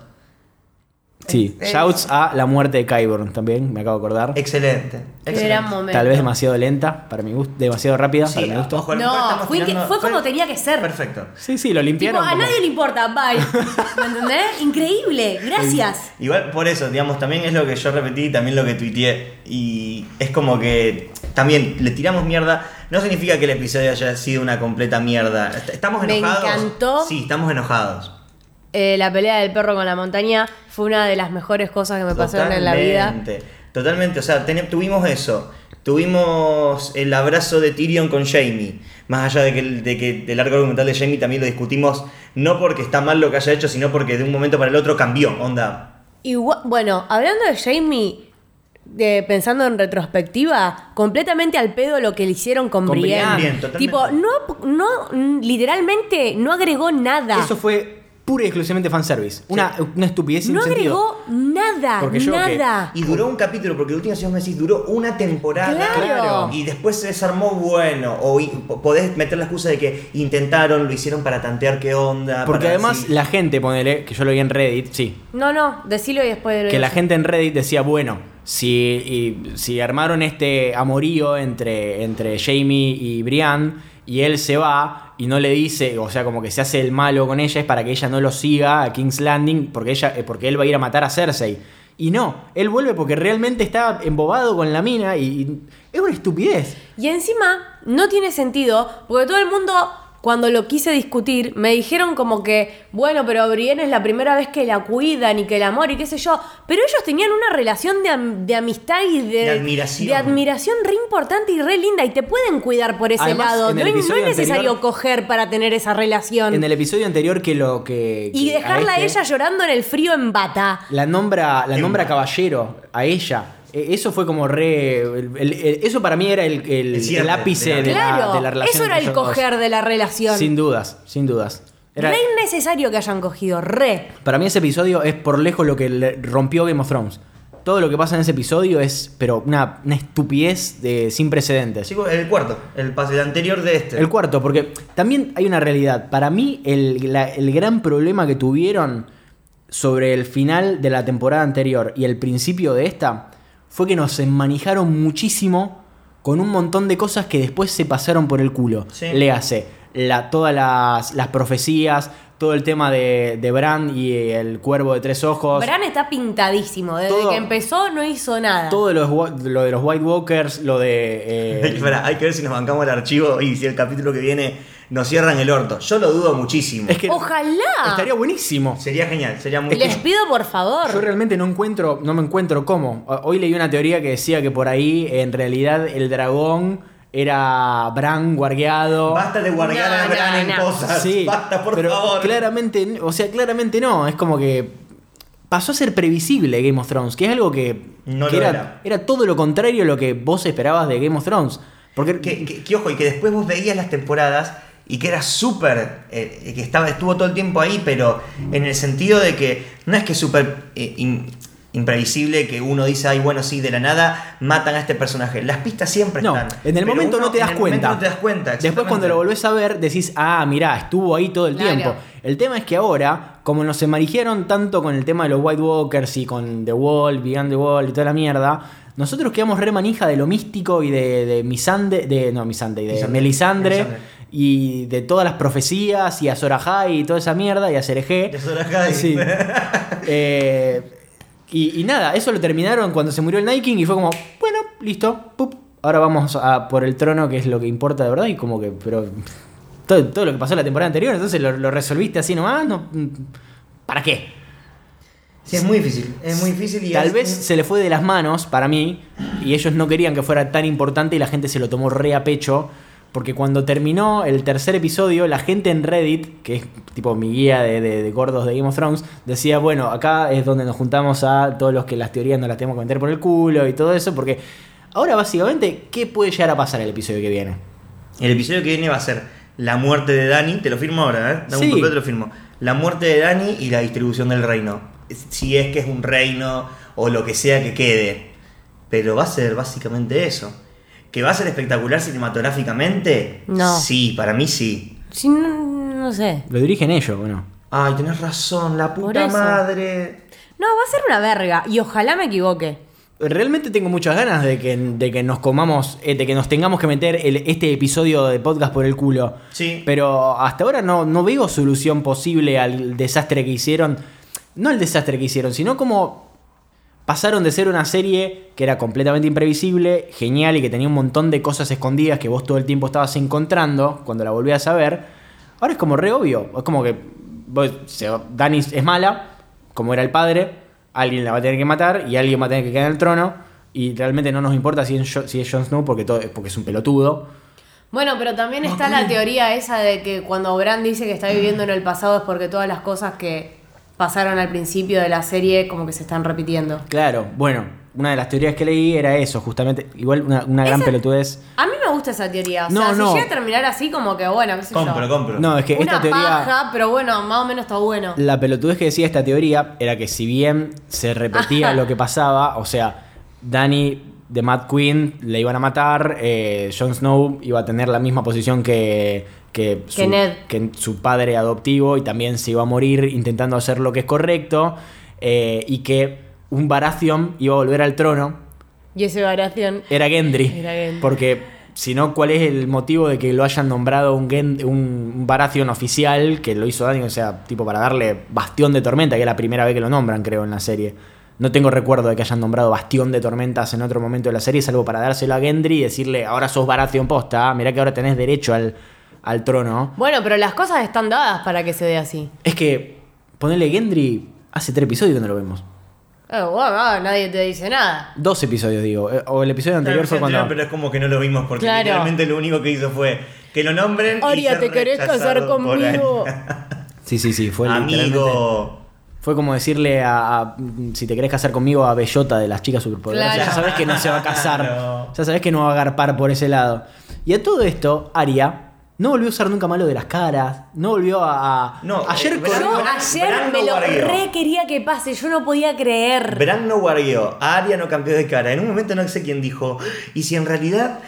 Speaker 1: Sí, shouts a la muerte de Kyburn también, me acabo de acordar.
Speaker 2: Excelente. Excelente.
Speaker 4: gran momento.
Speaker 1: Tal vez demasiado lenta, para mi gusto, demasiado rápida,
Speaker 2: Sí,
Speaker 1: para mi gusto.
Speaker 2: ojo, a
Speaker 4: No, fue que- fue como tenía que ser.
Speaker 2: Perfecto.
Speaker 1: Sí, sí, lo
Speaker 4: Tipo,
Speaker 1: limpiaron.
Speaker 4: a
Speaker 1: como-
Speaker 4: nadie le importa, bye. ¿Me entendés? Increíble, gracias.
Speaker 2: Igual por eso, digamos, también es lo que yo repetí, también lo que tuiteé. Y es como que también le tiramos mierda. No significa que el episodio haya sido una completa mierda. Est- ¿Estamos
Speaker 4: Me
Speaker 2: enojados?
Speaker 4: encantó.
Speaker 2: Sí, estamos enojados.
Speaker 4: Eh, la pelea del perro con la montaña fue una de las mejores cosas que me pasaron en la vida.
Speaker 2: Totalmente. Totalmente, o sea, ten- tuvimos eso. Tuvimos el abrazo de Tyrion con Jamie. Más allá de que, el- de que el arco argumental de Jamie también lo discutimos, no porque está mal lo que haya hecho, sino porque de un momento para el otro cambió. Onda,
Speaker 4: Igual- bueno, hablando de Jamie, de- pensando en retrospectiva, completamente al pedo lo que le hicieron con,
Speaker 1: Con
Speaker 4: Brienne.
Speaker 1: Brienne,
Speaker 2: totalmente.
Speaker 4: tipo, no, no, literalmente no agregó nada.
Speaker 1: Eso fue pura y exclusivamente fanservice. Una, una estupidez sin
Speaker 4: no
Speaker 1: sentido.
Speaker 4: agregó nada,
Speaker 1: Porque yo
Speaker 4: nada.
Speaker 2: Y duró un capítulo, porque de última si vos me decís, duró una temporada.
Speaker 4: Claro.
Speaker 2: Y después se desarmó bueno. O podés meter la excusa de que intentaron, lo hicieron para tantear qué onda.
Speaker 1: Porque
Speaker 2: para
Speaker 1: además la gente, ponele, que yo lo vi en Reddit, sí,
Speaker 4: No, no, decilo y después de
Speaker 1: que la gente en Reddit decía, bueno, si, y- si armaron este amorío entre, entre Jamie y Brian y él se va y no le dice, o sea, como que se hace el malo con ella, es para que ella no lo siga a King's Landing, porque, ella, eh, porque él va a ir a matar a Cersei. Y no, él vuelve porque realmente está embobado con la mina y, y es una estupidez.
Speaker 4: Y encima no tiene sentido, porque todo el mundo, cuando lo quise discutir, me dijeron como que, bueno, pero Brienne es la primera vez que la cuidan y que el amor y qué sé yo. Pero ellos tenían una relación de, am- de amistad y de,
Speaker 2: De admiración.
Speaker 4: de admiración re importante y re linda. Y te pueden cuidar por ese
Speaker 1: Además,
Speaker 4: lado. No, es- no
Speaker 1: episodio
Speaker 4: es necesario
Speaker 1: anterior-
Speaker 4: coger para tener esa relación.
Speaker 1: En el episodio anterior que lo que...
Speaker 4: y dejarla a
Speaker 1: este-
Speaker 4: ella llorando en el frío en bata.
Speaker 1: La nombra, la nombra caballero a ella. E- Eso fue como re. el- el- el- eso para mí era el, ápice
Speaker 2: de la-
Speaker 1: de, la,
Speaker 4: claro,
Speaker 1: de la relación.
Speaker 4: eso era el
Speaker 1: dos.
Speaker 4: coger de la relación.
Speaker 1: Sin dudas, sin dudas. Era-
Speaker 4: Re innecesario que hayan cogido, re.
Speaker 1: para mí ese episodio es por lejos lo que le rompió Game of Thrones. Todo lo que pasa en ese episodio es, pero una, una estupidez de, sin precedentes.
Speaker 2: El cuarto, el pase el anterior de este.
Speaker 1: El cuarto, porque también hay una realidad. Para mí, el, la- el gran problema que tuvieron sobre el final de la temporada anterior y el principio de esta fue que nos enmanijaron muchísimo con un montón de cosas que después se pasaron por el culo.
Speaker 2: Sí.
Speaker 1: Le hace la, todas las, las profecías, todo el tema de, de Bran y el cuervo de tres ojos.
Speaker 4: Bran está pintadísimo. Desde
Speaker 1: Todo-
Speaker 4: que empezó no hizo nada.
Speaker 1: Todo wa- lo de los White Walkers, lo de. eh,
Speaker 2: Espera, hay que ver si nos bancamos el archivo y si el capítulo que viene nos cierran el orto. Yo lo dudo muchísimo.
Speaker 1: es que
Speaker 4: Ojalá.
Speaker 1: estaría buenísimo.
Speaker 2: Sería genial, sería muy
Speaker 4: Les pido por
Speaker 1: Yo
Speaker 4: favor.
Speaker 1: realmente no encuentro, no me encuentro cómo. Hoy leí una teoría que decía que por ahí en realidad el dragón era Bran guardeado.
Speaker 2: Basta de guardar
Speaker 4: No,
Speaker 2: a Bran
Speaker 4: no,
Speaker 2: en
Speaker 4: no.
Speaker 2: cosas.
Speaker 1: Sí,
Speaker 2: Basta, por
Speaker 1: pero
Speaker 2: favor.
Speaker 1: claramente, o sea, claramente no. Es como que pasó a ser previsible Game of Thrones, que es algo que,
Speaker 2: No
Speaker 1: que
Speaker 2: lo
Speaker 1: era,
Speaker 2: era.
Speaker 1: era todo lo contrario a lo que vos esperabas de Game of Thrones. Porque
Speaker 2: Que, que- que, ojo, y que después vos veías las temporadas y que era súper. eh, que estaba, estuvo todo el tiempo ahí, pero en el sentido de que no es que súper eh, im- imprevisible que uno dice, ay, bueno, sí, de la nada matan a este personaje. Las pistas siempre
Speaker 1: No,
Speaker 2: están.
Speaker 1: en el momento
Speaker 2: uno
Speaker 1: no te das
Speaker 2: en el
Speaker 1: cuenta.
Speaker 2: no te das cuenta.
Speaker 1: Después cuando lo volvés a ver decís, ah, mirá, estuvo ahí todo el
Speaker 4: Claro.
Speaker 1: tiempo. El tema es que ahora, como nos emarijaron tanto con el tema de los White Walkers y con The Wall, Beyond the Wall y toda la mierda, nosotros quedamos re manija de lo místico y de, de Misande, de, no, Misande, y de
Speaker 2: Misande,
Speaker 1: Melisandre,
Speaker 2: Melisandre.
Speaker 1: Y de todas las profecías y a Zorahai y toda esa mierda y a Cereje.
Speaker 2: De Sorajai.
Speaker 1: Sí. Eh, y, y nada, eso lo terminaron cuando se murió el Night King y fue como, bueno, listo, pup, ahora vamos a por el trono, que es lo que importa de verdad, y como que, pero todo, todo lo que pasó la temporada anterior, entonces lo, lo resolviste así nomás, no, ¿para qué?
Speaker 2: Sí, es muy difícil. Es muy difícil y
Speaker 1: Tal
Speaker 2: es-
Speaker 1: vez se le fue de las manos para mí, y ellos no querían que fuera tan importante y la gente se lo tomó re a pecho. Porque cuando terminó el tercer episodio, la gente en Reddit, que es tipo mi guía de, de- de gordos de Game of Thrones, decía, bueno, acá es donde nos juntamos a todos los que las teorías nos las tenemos que meter por el culo y todo eso, porque ahora básicamente, ¿qué puede llegar a pasar el episodio que viene?
Speaker 2: El episodio que viene va a ser la muerte de Dani, te lo firmo ahora, ¿eh? Dame
Speaker 1: Sí.
Speaker 2: un papel, te lo firmo. La muerte de Dani y la distribución del reino. Si es que es un reino o lo que sea que quede. Pero va a ser básicamente eso. ¿Que va a ser espectacular cinematográficamente?
Speaker 4: No.
Speaker 2: Sí, para mí sí.
Speaker 4: Sí, no, no sé.
Speaker 1: Lo dirigen ellos, ¿o no?
Speaker 2: Ay, tenés razón, la puta madre.
Speaker 4: No, va a ser una verga. Y ojalá me equivoque.
Speaker 1: Realmente tengo muchas ganas de que, de que nos comamos, eh, de que nos tengamos que meter el- este episodio de podcast por el culo.
Speaker 2: Sí.
Speaker 1: Pero hasta ahora no, no veo solución posible al desastre que hicieron. No el desastre que hicieron, sino como pasaron de ser una serie que era completamente imprevisible, genial y que tenía un montón de cosas escondidas que vos todo el tiempo estabas encontrando cuando la volvías a ver. Ahora es como re obvio. Es como que vos- Dani es mala, como era el padre, alguien la va a tener que matar y alguien va a tener que quedar en el trono. Y realmente no nos importa si es, si es Jon Snow porque, todo, porque es un pelotudo.
Speaker 4: Bueno, pero también está la teoría esa de que cuando Bran dice que está viviendo en el pasado es porque todas las cosas que pasaron al principio de la serie como que se están repitiendo.
Speaker 1: Claro, bueno, una de las teorías que leí era eso, justamente. Igual una, una gran
Speaker 4: Esa-
Speaker 1: pelotudez.
Speaker 4: A mí me gusta esa teoría. O
Speaker 1: No,
Speaker 4: sea,
Speaker 1: no.
Speaker 4: si llega a terminar así, como que bueno, qué sé
Speaker 2: Compro,
Speaker 4: yo.
Speaker 2: compro.
Speaker 1: No, es que
Speaker 4: Una
Speaker 1: esta teoría.
Speaker 4: paja, pero bueno, más o menos está bueno.
Speaker 1: La pelotudez que decía esta teoría era que si bien se repetía lo que pasaba, o sea, Dani de Mad Queen le iban a matar, eh, Jon Snow iba a tener la misma posición que, que, su,
Speaker 4: Que
Speaker 1: padre adoptivo y también se iba a morir intentando hacer lo que es correcto, eh, y que un Baratheon iba a volver al trono,
Speaker 4: Y ese variación.
Speaker 1: era Gendry.
Speaker 4: Era Gendry.
Speaker 1: Porque sino cuál es el motivo de que lo hayan nombrado un, Gen- un, Baratheon oficial, que lo hizo Daniel, o sea, tipo para darle Bastión de Tormenta, que es la primera vez que lo nombran, creo, en la serie. No tengo recuerdo de que hayan nombrado Bastión de Tormentas en otro momento de la serie, salvo para dárselo a Gendry y decirle, ahora sos Baratheon posta, mirá que ahora tenés derecho al, al trono.
Speaker 4: Bueno, pero las cosas están dadas para que se dé así.
Speaker 1: Es que, ponerle Gendry, hace tres episodios que no lo vemos.
Speaker 4: Eh, bueno, ah, nadie te dice nada.
Speaker 1: Dos episodios, digo. Eh, O el episodio anterior fue cuando...
Speaker 2: Pero es como que no lo vimos porque
Speaker 4: Claro.
Speaker 2: literalmente lo único que hizo fue que lo nombren. y
Speaker 4: Aria,
Speaker 2: ser
Speaker 4: ¿te querés casar conmigo?
Speaker 1: Sí, sí, sí, fue literalmente...
Speaker 2: Amigo.
Speaker 1: Fue como decirle a, a- si te querés casar conmigo a Bellota de las chicas superpoderosas.
Speaker 4: Claro.
Speaker 1: Ya sabes que no se va a casar.
Speaker 2: Claro.
Speaker 1: Ya sabes que no va a agarpar por ese lado. Y a todo esto, Aria no volvió a usar nunca malo de las caras. No volvió a. a-
Speaker 2: No,
Speaker 1: ayer
Speaker 2: eh,
Speaker 4: Yo ayer
Speaker 2: Bran
Speaker 4: me
Speaker 2: no
Speaker 4: lo
Speaker 2: guardió.
Speaker 4: re quería que pase, yo no podía creer.
Speaker 2: Bran no guardió, Aria no cambió de cara. En un momento no sé quién dijo, y si en realidad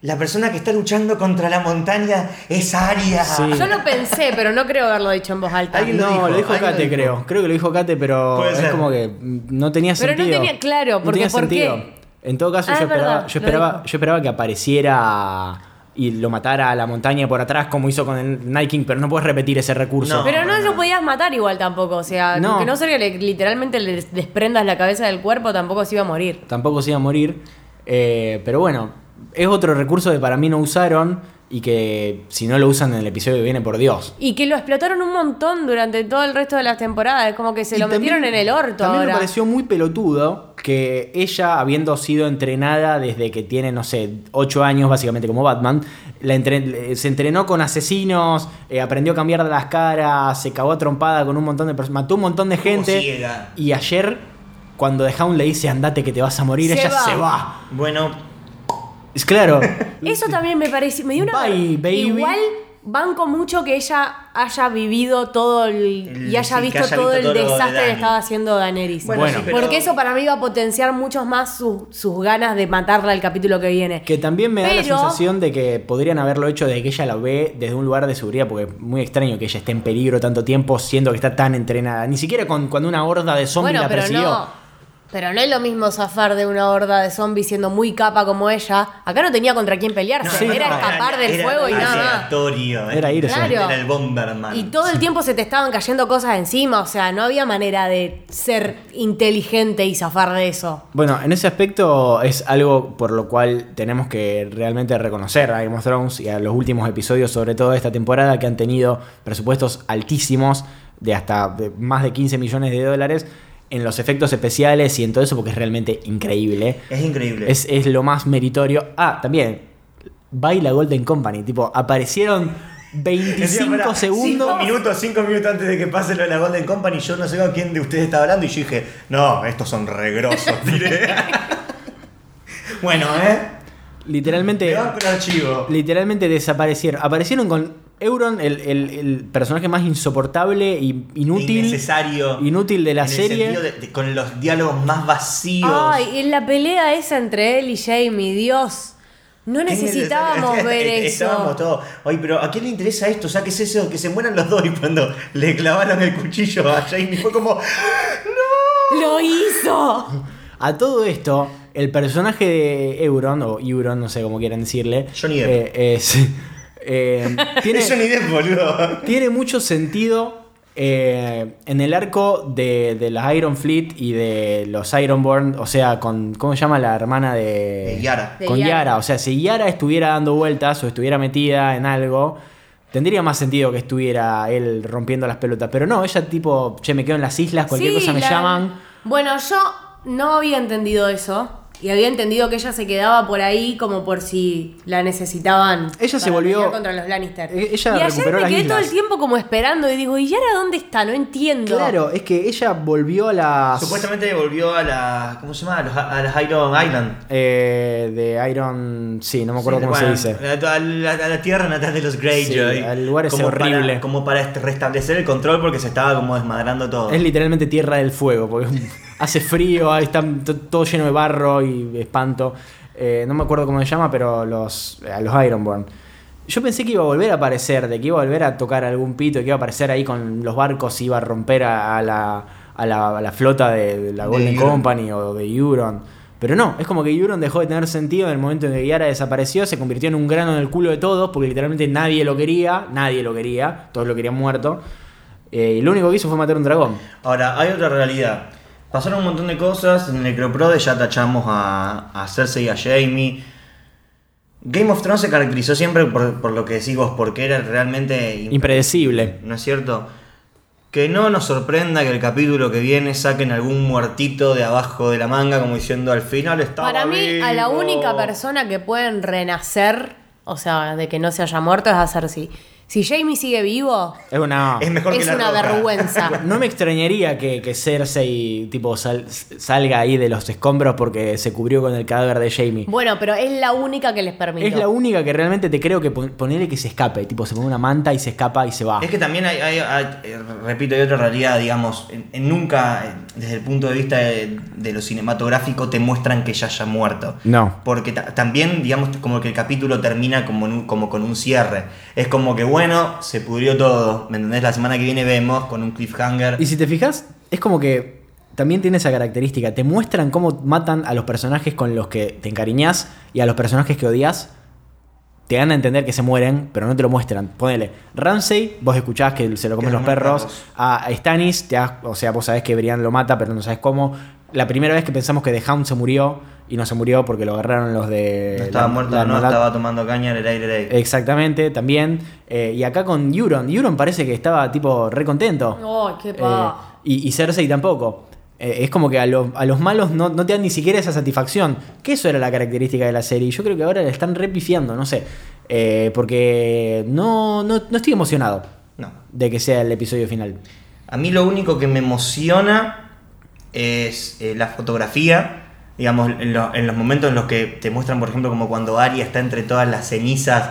Speaker 2: la persona que está luchando contra la montaña es Aria.
Speaker 1: Sí.
Speaker 4: Yo lo pensé, pero no creo haberlo dicho en voz alta.
Speaker 1: No,
Speaker 2: lo
Speaker 1: lo
Speaker 2: dijo, lo
Speaker 1: Kate, creo. Creo que lo dijo Kate, pero
Speaker 2: Puede
Speaker 1: es
Speaker 2: ser.
Speaker 1: como que no tenía
Speaker 4: Pero no
Speaker 1: sentido.
Speaker 4: tenía- claro, porque
Speaker 1: tenía
Speaker 4: ¿por qué?
Speaker 1: sentido. En todo caso,
Speaker 4: Ah,
Speaker 1: yo
Speaker 4: es
Speaker 1: esperaba, yo esperaba que apareciera y lo matara a la montaña por atrás, como hizo con el Night King, pero no puedes repetir ese recurso.
Speaker 2: No.
Speaker 4: Pero no lo podías matar igual tampoco. O sea,
Speaker 1: No.
Speaker 4: que no sea que le- literalmente le desprendas la cabeza del cuerpo, tampoco se iba a morir.
Speaker 1: tampoco se iba a morir. Eh, pero bueno, es otro recurso que para mí no usaron y que si no lo usan en el episodio que viene, por Dios.
Speaker 4: Y que lo explotaron un montón durante todo el resto de las temporadas. Es como que se
Speaker 1: Y
Speaker 4: lo
Speaker 1: también-
Speaker 4: metieron en el orto
Speaker 1: También
Speaker 4: ahora.
Speaker 1: me pareció muy pelotudo que ella, habiendo sido entrenada desde que tiene, no sé, 8 años, básicamente como Batman, la entre- se entrenó con asesinos, eh, aprendió a cambiar de las caras, se cagó a trompada con un montón de personas, mató un montón de gente. Y ayer, cuando The Hound le dice andate que te vas a morir,
Speaker 4: Se
Speaker 1: ella
Speaker 4: va.
Speaker 1: se va.
Speaker 2: Bueno,
Speaker 1: Es claro.
Speaker 4: Eso también me pareció. Me dio una.
Speaker 1: Bye, baby.
Speaker 4: Igual banco mucho que ella haya vivido todo el.
Speaker 2: El-
Speaker 4: y haya
Speaker 2: sí,
Speaker 4: visto
Speaker 2: haya
Speaker 4: todo
Speaker 2: visto
Speaker 4: el
Speaker 2: todo de
Speaker 4: desastre que estaba haciendo Daenerys.
Speaker 2: Bueno,
Speaker 1: Bueno.
Speaker 2: sí, pero-
Speaker 4: Porque eso para mí va a potenciar mucho más su- sus ganas de matarla el capítulo que viene.
Speaker 1: Que también me da la sensación de que podrían haberlo hecho desde que ella la ve desde un lugar de seguridad, porque es muy extraño que ella esté en peligro tanto tiempo siendo que está tan entrenada. Ni siquiera con, cuando una horda de zombies
Speaker 4: Bueno,
Speaker 1: la
Speaker 4: pero
Speaker 1: persiguió.
Speaker 4: no. Pero no es lo mismo zafar de una horda de zombies siendo muy capa como ella. Acá no tenía contra quién pelearse.
Speaker 1: Sí,
Speaker 4: era
Speaker 1: no,
Speaker 4: escapar del
Speaker 2: era
Speaker 4: fuego y nada más.
Speaker 2: ¿eh?
Speaker 1: Era irse.
Speaker 4: Claro.
Speaker 2: Era el Bomberman.
Speaker 4: Y todo el tiempo se te estaban cayendo cosas encima. O sea, no había manera de ser inteligente y zafar de eso.
Speaker 1: Bueno, en ese aspecto es algo por lo cual tenemos que realmente reconocer a Game of Thrones y a los últimos episodios, sobre todo de esta temporada, que han tenido presupuestos altísimos de hasta de más de 15 millones de dólares en los efectos especiales y en todo eso, porque es realmente increíble.
Speaker 2: Es increíble.
Speaker 1: Es, es lo más meritorio. Ah, también, Baila Golden Company, tipo, aparecieron 25
Speaker 2: Decía, pará,
Speaker 1: segundos.
Speaker 2: Cinco minutos, cinco minutos antes de que pase lo de la Golden Company, yo no sé con quién de ustedes estaba hablando y yo dije, no, estos son regrosos, bueno, ¿eh?
Speaker 1: Literalmente. Literalmente desaparecieron. Aparecieron con Euron, el, el- el personaje más insoportable y inútil.
Speaker 2: Innecesario.
Speaker 1: Inútil de la
Speaker 2: en el
Speaker 1: serie.
Speaker 2: sentido de- de- con los diálogos más vacíos.
Speaker 4: Ay, en la pelea esa entre él y Jamie, Dios. No necesitábamos ver
Speaker 2: Estábamos
Speaker 4: eso.
Speaker 2: todos. Oye, pero ¿a quién le interesa esto? O sea, ¿qué es eso? Que se mueran los dos. Y cuando le clavaron el cuchillo a Jamie fue como.
Speaker 4: ¡Lo hizo!
Speaker 1: A todo esto, el personaje de Euron, o Euron, no sé cómo quieran decirle.
Speaker 2: Johnny Depp.
Speaker 1: eh, es- eh, tiene,
Speaker 2: de boludo.
Speaker 1: tiene mucho sentido eh, en el arco de, de las Iron Fleet y de los Ironborn, o sea, con. ¿Cómo se llama la hermana de.
Speaker 2: De Yara.
Speaker 4: De
Speaker 1: Con
Speaker 4: Yara.
Speaker 1: Yara. O sea, si Yara estuviera dando vueltas o estuviera metida en algo. Tendría más sentido que estuviera él rompiendo las pelotas. Pero no, ella tipo, che, me quedo en las islas, cualquier
Speaker 4: Sí,
Speaker 1: cosa me
Speaker 4: la-
Speaker 1: llaman.
Speaker 4: Bueno, yo no había entendido eso. Y había entendido que ella se quedaba por ahí como por si la necesitaban.
Speaker 1: Ella se volvió-
Speaker 4: contra los Lannister.
Speaker 1: Eh, ella
Speaker 4: y ayer me quedé
Speaker 1: islas.
Speaker 4: todo el tiempo como esperando y digo, ¿y Yara dónde está? No entiendo.
Speaker 1: Claro, es que ella volvió a las.
Speaker 2: Supuestamente volvió a la. ¿Cómo se llama? A, los- a las Iron Island.
Speaker 1: eh, de Iron. Sí, no me acuerdo
Speaker 2: Sí,
Speaker 1: cómo
Speaker 2: bueno,
Speaker 1: se dice.
Speaker 2: A la, a la tierra natal de los Greyjoy.
Speaker 1: Sí, al lugar
Speaker 2: como
Speaker 1: horrible.
Speaker 2: Para, como para est- restablecer el control porque se estaba como desmadrando todo.
Speaker 1: Es literalmente tierra del fuego, porque hace frío, ahí está todo lleno de barro y espanto. Eh, no me acuerdo cómo se llama, pero los, a los Ironborn. Yo pensé que iba a volver a aparecer, de que iba a volver a tocar algún pito, que iba a aparecer ahí con los barcos, iba a romper a, a la, a la- a la flota de, de la
Speaker 2: De
Speaker 1: Golden. Company o de Euron. Pero no, es como que Euron dejó de tener sentido en el momento en que Yara desapareció, se convirtió en un grano en el culo de todos, porque literalmente nadie lo quería, nadie lo quería, todos lo querían muerto. Eh, y lo único que hizo fue matar un dragón.
Speaker 2: Ahora, hay otra realidad. Pasaron un montón de cosas. En Necroprode ya tachamos a, a Cersei y a Jamie. Game of Thrones se caracterizó siempre por, por lo que decís vos, porque era realmente impre-
Speaker 1: Impredecible.
Speaker 2: ¿No es cierto? Que no nos sorprenda que el capítulo que viene saquen algún muertito de abajo de la manga, como diciendo al final estaba
Speaker 4: Para mí, a la
Speaker 2: vivo".
Speaker 4: única persona que pueden renacer, o sea, de que no se haya muerto, es a Cersei. Si Jamie sigue vivo,
Speaker 1: Es una.
Speaker 2: Es mejor que
Speaker 4: es
Speaker 2: la
Speaker 4: una vergüenza.
Speaker 1: No me extrañaría que, que Cersei tipo sal- salga ahí de los escombros porque se cubrió con el cadáver de Jamie.
Speaker 4: Bueno, pero es la única que les permite.
Speaker 1: Es la única que realmente te creo que pon- ponele que se escape, tipo se pone una manta y se escapa y se va.
Speaker 2: Es que también hay, hay- hay, eh, repito, hay otra realidad, digamos, en- en nunca, eh, desde el punto de vista de, de lo cinematográfico, te muestran que ya haya muerto.
Speaker 1: No.
Speaker 2: Porque ta- también, digamos, como que el capítulo termina como, en un- como con un cierre. Es como que, bueno, se pudrió todo, ¿me entendés? La semana que viene vemos con un cliffhanger.
Speaker 1: Y si te fijas, es como que también tiene esa característica. Te muestran cómo matan a los personajes con los que te encariñás y a los personajes que odias. Te dan a entender que se mueren, pero no te lo muestran. Ponele, Ramsey, vos escuchás que se lo comen los perros.
Speaker 2: perros.
Speaker 1: A Stannis, te o sea, vos sabés que Brian lo mata, pero no sabes cómo. La primera vez que pensamos que The Hound se murió, y no se murió porque lo agarraron los de.
Speaker 2: no estaba
Speaker 1: la-
Speaker 2: muerto,
Speaker 1: la-
Speaker 2: no,
Speaker 1: la-
Speaker 2: estaba tomando caña, era aire, era
Speaker 1: Exactamente, también. Eh, y acá con Euron. Euron parece que estaba tipo re contento.
Speaker 4: Ay, qué pa.
Speaker 1: Eh, y, y Cersei tampoco. Eh, es como que a, los- a los malos no, no te dan ni siquiera esa satisfacción. Que eso era la característica de la serie. Y yo creo que ahora le están repifiando, no sé. Eh, porque no, no, no estoy emocionado
Speaker 2: No.
Speaker 1: de que sea el episodio final.
Speaker 2: A mí lo único que me emociona es eh, la fotografía. Digamos, en, lo- en los momentos en los que te muestran, por ejemplo, como cuando Arya está entre todas las cenizas,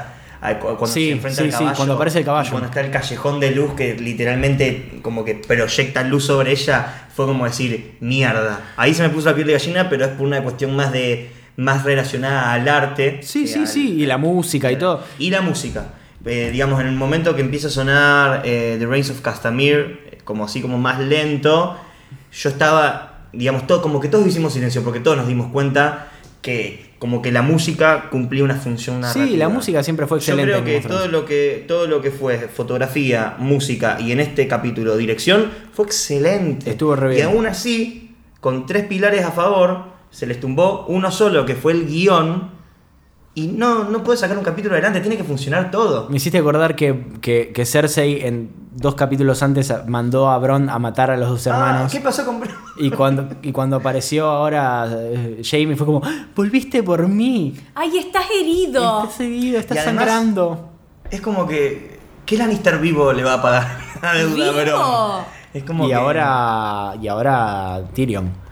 Speaker 2: cu- cuando
Speaker 1: Sí,
Speaker 2: se enfrenta
Speaker 1: sí,
Speaker 2: al
Speaker 1: sí,
Speaker 2: caballo.
Speaker 1: cuando aparece el caballo.
Speaker 2: Cuando está el callejón de luz que literalmente como que proyecta luz sobre ella, fue como decir, mierda. Ahí se me puso la piel de gallina, pero es por una cuestión más de más relacionada al arte.
Speaker 1: Sí, sí,
Speaker 2: al-
Speaker 1: sí. Y la música y todo.
Speaker 2: y la música. Eh, digamos, en el momento que empieza a sonar eh, The Reigns of Castamere, eh, como así como más lento, yo estaba, digamos, todo, como que todos hicimos silencio, porque todos nos dimos cuenta que como que la música cumplía una función narrativa.
Speaker 1: Sí, la música siempre fue excelente.
Speaker 2: Yo creo que todo lo que todo lo que fue fotografía, música y en este capítulo dirección fue excelente.
Speaker 1: Estuvo re
Speaker 2: Y
Speaker 1: bien.
Speaker 2: aún así, con tres pilares a favor, se les tumbó uno solo que fue el guion y no no puede sacar un capítulo adelante, tiene que funcionar todo.
Speaker 1: Me hiciste acordar que, que, que Cersei en dos capítulos antes mandó a Bron a matar a los dos
Speaker 2: Ah,
Speaker 1: hermanos.
Speaker 2: ¿Qué pasó con Bron?
Speaker 1: Y cuando, y cuando apareció ahora eh, Jamie fue como, "¡Ah! volviste por mí.
Speaker 4: ¡Ay, estás herido!
Speaker 1: Estás herido, estás
Speaker 2: Y además-
Speaker 1: sangrando.
Speaker 2: Es como que ¿qué Lannister vivo le va a pagar la deuda. Bron? Es como
Speaker 1: Y
Speaker 2: que-
Speaker 1: ahora, y ahora Tyrion.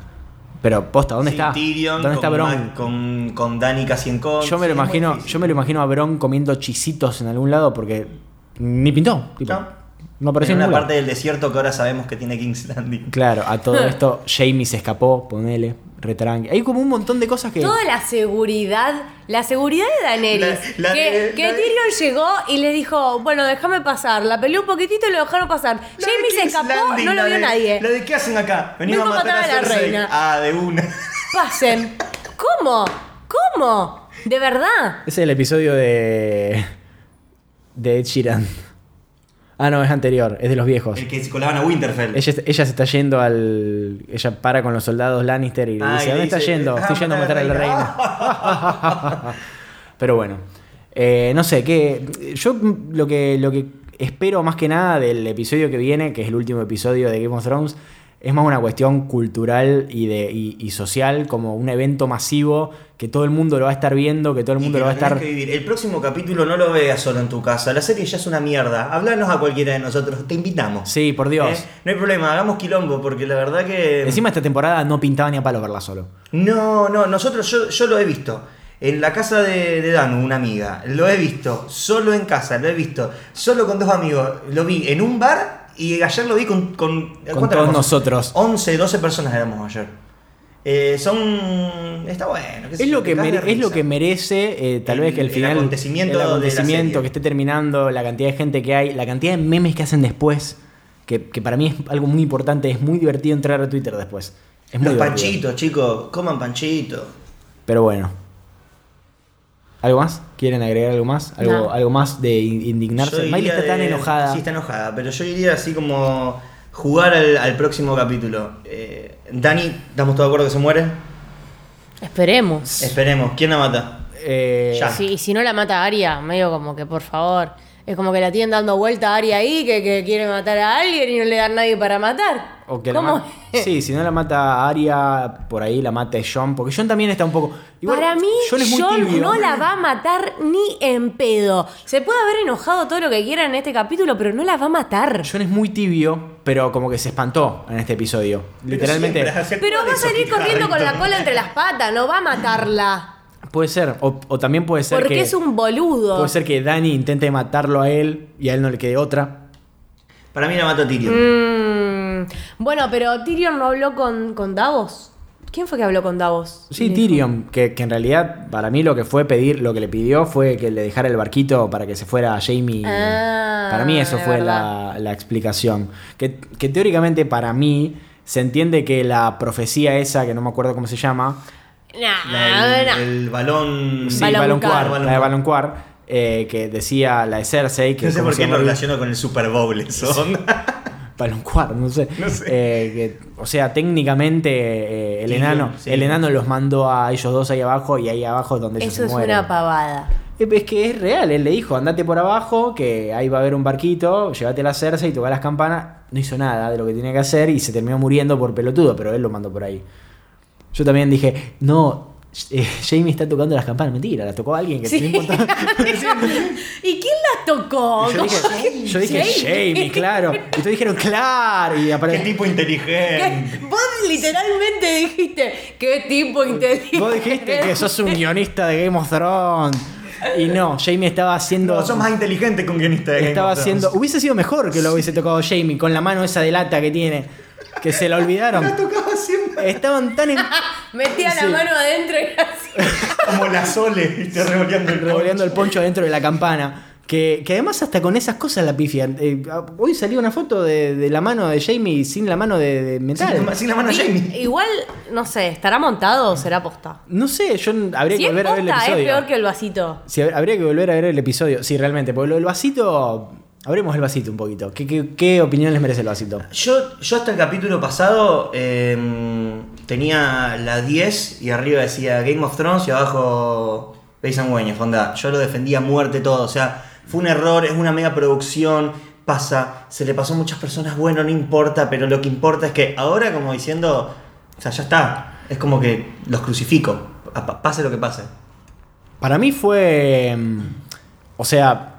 Speaker 1: Pero posta, ¿dónde
Speaker 2: Sí,
Speaker 1: está?
Speaker 2: Tyrion
Speaker 1: ¿Dónde está
Speaker 2: con,
Speaker 1: Bron?
Speaker 2: Ma- con, con Dani casi en contra.
Speaker 1: Yo me lo
Speaker 2: Sí,
Speaker 1: imagino, yo me lo imagino a Bron comiendo chisitos en algún lado porque ni pintó. Tipo,
Speaker 2: No.
Speaker 1: No apareció
Speaker 2: en una parte del desierto que ahora sabemos que tiene King's Landing.
Speaker 1: Claro, a todo esto Jamie se escapó, ponele, retranqui. Hay como un montón de cosas que.
Speaker 4: Toda la seguridad, la seguridad de Daenerys.
Speaker 2: La- la
Speaker 4: que
Speaker 2: la
Speaker 4: Tyrion llegó y le dijo, bueno, déjame pasar. La peleó un poquitito y lo dejaron pasar.
Speaker 2: La de
Speaker 4: Jamie se escapó,
Speaker 2: Landing,
Speaker 4: no lo vio
Speaker 2: de-
Speaker 4: nadie.
Speaker 2: La de ¿qué hacen acá? Venimos
Speaker 4: Vengo
Speaker 2: a matar a,
Speaker 4: la reina.
Speaker 2: Ah, de una.
Speaker 4: Pasen. ¿Cómo? ¿Cómo? ¿De verdad?
Speaker 1: Ese es el episodio de. de Ed Sheeran. Ah, no, es anterior, es de los viejos.
Speaker 2: El que se colaban a Winterfell.
Speaker 1: Ella, ella se está yendo al. Ella para con los soldados Lannister y le
Speaker 2: Ah,
Speaker 1: dice:
Speaker 2: le
Speaker 1: ¿Dónde está yendo?
Speaker 2: "Ah,
Speaker 1: Estoy yendo a matar al
Speaker 2: a
Speaker 1: reino. Pero bueno. Eh, no sé, que. Yo lo que, lo que espero más que nada del episodio que viene, que es el último episodio de Game of Thrones, es más una cuestión cultural y, de, y, y social, como un evento masivo que todo el mundo lo va a estar viendo, que todo el mundo lo va a estar.
Speaker 2: que vivir. El próximo capítulo no lo veas solo en tu casa. La serie ya es una mierda. Hablanos a cualquiera de nosotros. Te invitamos.
Speaker 1: Sí, por Dios.
Speaker 2: ¿Eh? No hay problema, hagamos quilombo, porque la verdad que.
Speaker 1: Encima esta temporada no pintaba ni a palo verla solo.
Speaker 2: No, no, nosotros, yo, yo lo he visto. En la casa de, de Danu, una amiga. Lo he visto. Solo en casa, lo he visto. Solo con dos amigos. Lo vi en un bar y ayer lo vi con. Con, ¿cuántos
Speaker 1: todos
Speaker 2: éramos?
Speaker 1: nosotros.
Speaker 2: 11, 12 personas éramos ayer. Eh, son. Está bueno.
Speaker 1: Es lo que, es lo que merece, eh, tal
Speaker 2: El-
Speaker 1: vez que el
Speaker 2: el
Speaker 1: final.
Speaker 2: acontecimiento
Speaker 1: el acontecimiento que esté terminando, la cantidad de gente que hay, la cantidad de memes que hacen después. Que, que para mí es algo muy importante, es muy divertido entrar a Twitter después. Es muy
Speaker 2: Los
Speaker 1: divertido.
Speaker 2: panchitos, chicos, coman panchito.
Speaker 1: Pero bueno. ¿Algo más? ¿Quieren agregar algo más? ¿Algo,
Speaker 4: No.
Speaker 1: algo más de in- indignarse? Miley está tan
Speaker 2: de-
Speaker 1: enojada.
Speaker 2: Sí, está enojada, pero yo iría así como jugar al, al próximo capítulo. Eh, Dani, ¿estamos todos de acuerdo que se muere?
Speaker 4: Esperemos.
Speaker 2: Esperemos. ¿Quién la mata?
Speaker 1: Eh,
Speaker 2: Ya.
Speaker 4: Sí, y si no la mata Aria, medio como que por favor. Es como que la tienen dando vuelta a Aria ahí, que, que quiere matar a alguien y no le dan nadie para matar.
Speaker 1: O que la
Speaker 4: ¿Cómo?
Speaker 1: ma- Sí, si no la mata Aria, por ahí la mata John. Porque John también está un poco. Igual,
Speaker 4: Para mí,
Speaker 1: John es muy
Speaker 4: John
Speaker 1: tibio.
Speaker 4: no la va a matar ni en pedo. Se puede haber enojado todo lo que quiera en este capítulo, pero no la va a matar.
Speaker 1: John es muy tibio, pero como que se espantó en este episodio. Literalmente.
Speaker 4: Pero va a salir corriendo con la cola entre las patas, no va a matarla.
Speaker 1: Puede ser. O, o también puede ser
Speaker 4: Porque
Speaker 1: que.
Speaker 4: es un boludo.
Speaker 1: Puede ser que Dani intente matarlo a él y a él no le quede otra.
Speaker 2: Para mí la mata Tyrion.
Speaker 4: Mm, bueno, pero Tyrion no habló con, con Davos. ¿Quién fue que habló con Davos?
Speaker 1: Sí, Tyrion, que, que en realidad para mí lo que fue pedir, lo que le pidió fue que le dejara el barquito para que se fuera Jamie.
Speaker 4: Ah,
Speaker 1: para mí eso fue la, la explicación. Que, que teóricamente para mí se entiende que la profecía esa, que no me acuerdo cómo se llama.
Speaker 4: Nah,
Speaker 2: La- el,
Speaker 4: nah.
Speaker 2: el balón.
Speaker 1: sí.
Speaker 4: Baloncuar,
Speaker 1: la de Baloncuar, eh, que decía la de Cersei, que
Speaker 2: No sé por qué lo
Speaker 1: el-
Speaker 2: relaciono con el Super Bowl eso.
Speaker 1: Baloncuar, no sé.
Speaker 2: No sé.
Speaker 1: Eh, que, o sea, técnicamente eh, el enano,
Speaker 2: sí.
Speaker 1: el enano los mandó a ellos dos ahí abajo y ahí abajo es donde ellos
Speaker 4: Eso
Speaker 1: se
Speaker 4: es
Speaker 1: mueren.
Speaker 4: una pavada.
Speaker 1: Es que es real, él le dijo, andate por abajo, que ahí va a haber un barquito, llévate la cerza y toca las campanas. No hizo nada de lo que tenía que hacer y se terminó muriendo por pelotudo, pero él lo mandó por ahí. Yo también dije, no, eh, Jamie está tocando las campanas. Mentira, las tocó alguien que
Speaker 4: Sí. ¿Y quién las tocó?
Speaker 1: Yo dije, yo dije Jamie, claro. Y todos dijeron, claro. Y
Speaker 2: Qué tipo inteligente.
Speaker 4: Vos literalmente dijiste, qué tipo inteligente.
Speaker 1: Vos dijiste que sos un guionista de Game of Thrones. Y no, Jamie estaba haciendo.
Speaker 2: No, sos más inteligente que un guionista de Game
Speaker 1: Estaba
Speaker 2: of Thrones.
Speaker 1: haciendo. Hubiese sido mejor que lo hubiese tocado Jamie con la mano esa de lata que tiene. Que se la olvidaron.
Speaker 2: Tocaba siempre
Speaker 1: Estaban tan en-
Speaker 4: Metía la mano adentro y así.
Speaker 2: como la Sole, viste, revoleando el
Speaker 1: revoleando el
Speaker 2: poncho.
Speaker 1: poncho dentro de la campana. Que, que además hasta con esas cosas la pifian. Eh, hoy salió una foto de, de la mano de Jamie sin la mano de, de metal.
Speaker 2: Sin, la- sin la mano a Jamie.
Speaker 4: Igual, no sé, ¿estará montado o será posta?
Speaker 1: No sé, yo habría
Speaker 4: Si
Speaker 1: que volver a ver el
Speaker 4: posta, es
Speaker 1: episodio.
Speaker 4: peor que el vasito.
Speaker 1: Sí, hab- habría que volver a ver el episodio. Sí, realmente. Porque lo del vasito. Abremos el vasito un poquito. ¿Qué, qué, qué opinión les merece el vasito?
Speaker 2: Yo, yo hasta el capítulo pasado eh, tenía la 10 y arriba decía Game of Thrones y abajo Paysan Güeñez, onda. Yo lo defendía a muerte todo. O sea, fue un error, es una mega producción. Pasa, se le pasó a muchas personas, bueno, no importa, pero lo que importa es que ahora, como diciendo, o sea, ya está. Es como que los crucifico, pase lo que pase.
Speaker 1: Para mí fue. mm, O sea,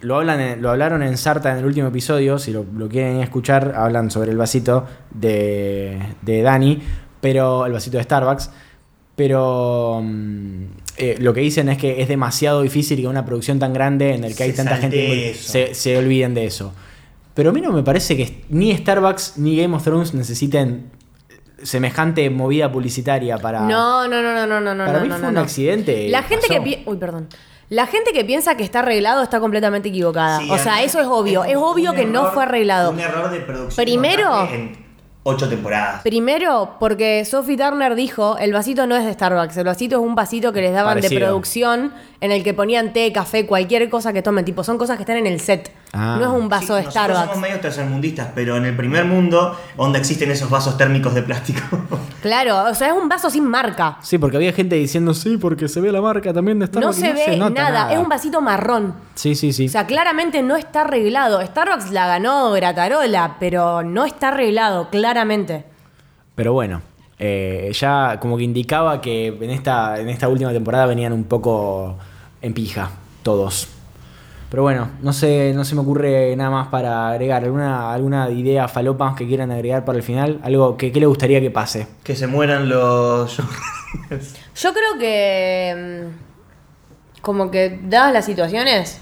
Speaker 1: lo, hablan en- lo hablaron en Sarta en el último episodio. Si lo, lo quieren escuchar, hablan sobre el vasito de, de Dani. Pero. El vasito de Starbucks. Pero. mm, eh, lo que dicen es que es demasiado difícil que una producción tan grande en el que hay
Speaker 2: Se
Speaker 1: tanta gente se, se olviden de eso. Pero a mí no me parece que ni Starbucks ni Game of Thrones necesiten semejante movida publicitaria para.
Speaker 4: No, no, no, no, no, no, no.
Speaker 1: Para
Speaker 4: no,
Speaker 1: mí
Speaker 4: no,
Speaker 1: fue
Speaker 4: no,
Speaker 1: un
Speaker 4: no.
Speaker 1: accidente.
Speaker 4: La gente que
Speaker 1: pasó.
Speaker 4: pi- Uy, perdón. La gente que piensa que está arreglado está completamente equivocada.
Speaker 2: Sí,
Speaker 4: o sea, eso es obvio. Es obvio que no fue arreglado.
Speaker 2: Un error de producción.
Speaker 4: Primero-
Speaker 2: En ocho temporadas.
Speaker 4: Primero, porque Sophie Turner dijo, el vasito no es de Starbucks, el vasito es un vasito que les daban
Speaker 1: Parecido.
Speaker 4: de producción en el que ponían té, café, cualquier cosa que tomen, tipo, son cosas que están en el set.
Speaker 1: Ah.
Speaker 4: No es un vaso
Speaker 2: Sí,
Speaker 4: de
Speaker 2: nosotros
Speaker 4: Starbucks.
Speaker 2: Somos medios tercermundistas, pero en el primer mundo, donde existen esos vasos térmicos de plástico.
Speaker 4: Claro, o sea, es un vaso sin marca.
Speaker 1: Sí, porque había gente diciendo sí, porque se ve la marca también de
Speaker 4: No
Speaker 1: Starbucks. y
Speaker 4: se ve
Speaker 1: nota
Speaker 4: nada, es un vasito marrón.
Speaker 1: Sí, sí, sí.
Speaker 4: O sea, claramente no está arreglado. Starbucks la ganó Gratarola, pero no está arreglado, claramente.
Speaker 1: Pero bueno, eh, ya como que indicaba que en esta, en esta última temporada venían un poco en pija, todos. Pero bueno, no sé, no se me ocurre nada más para agregar. ¿Alguna, alguna idea falopa que quieran agregar para el final? ¿Algo que, que le gustaría que pase?
Speaker 2: que se mueran los.
Speaker 4: Yo creo que. mm, Como que, dadas las situaciones,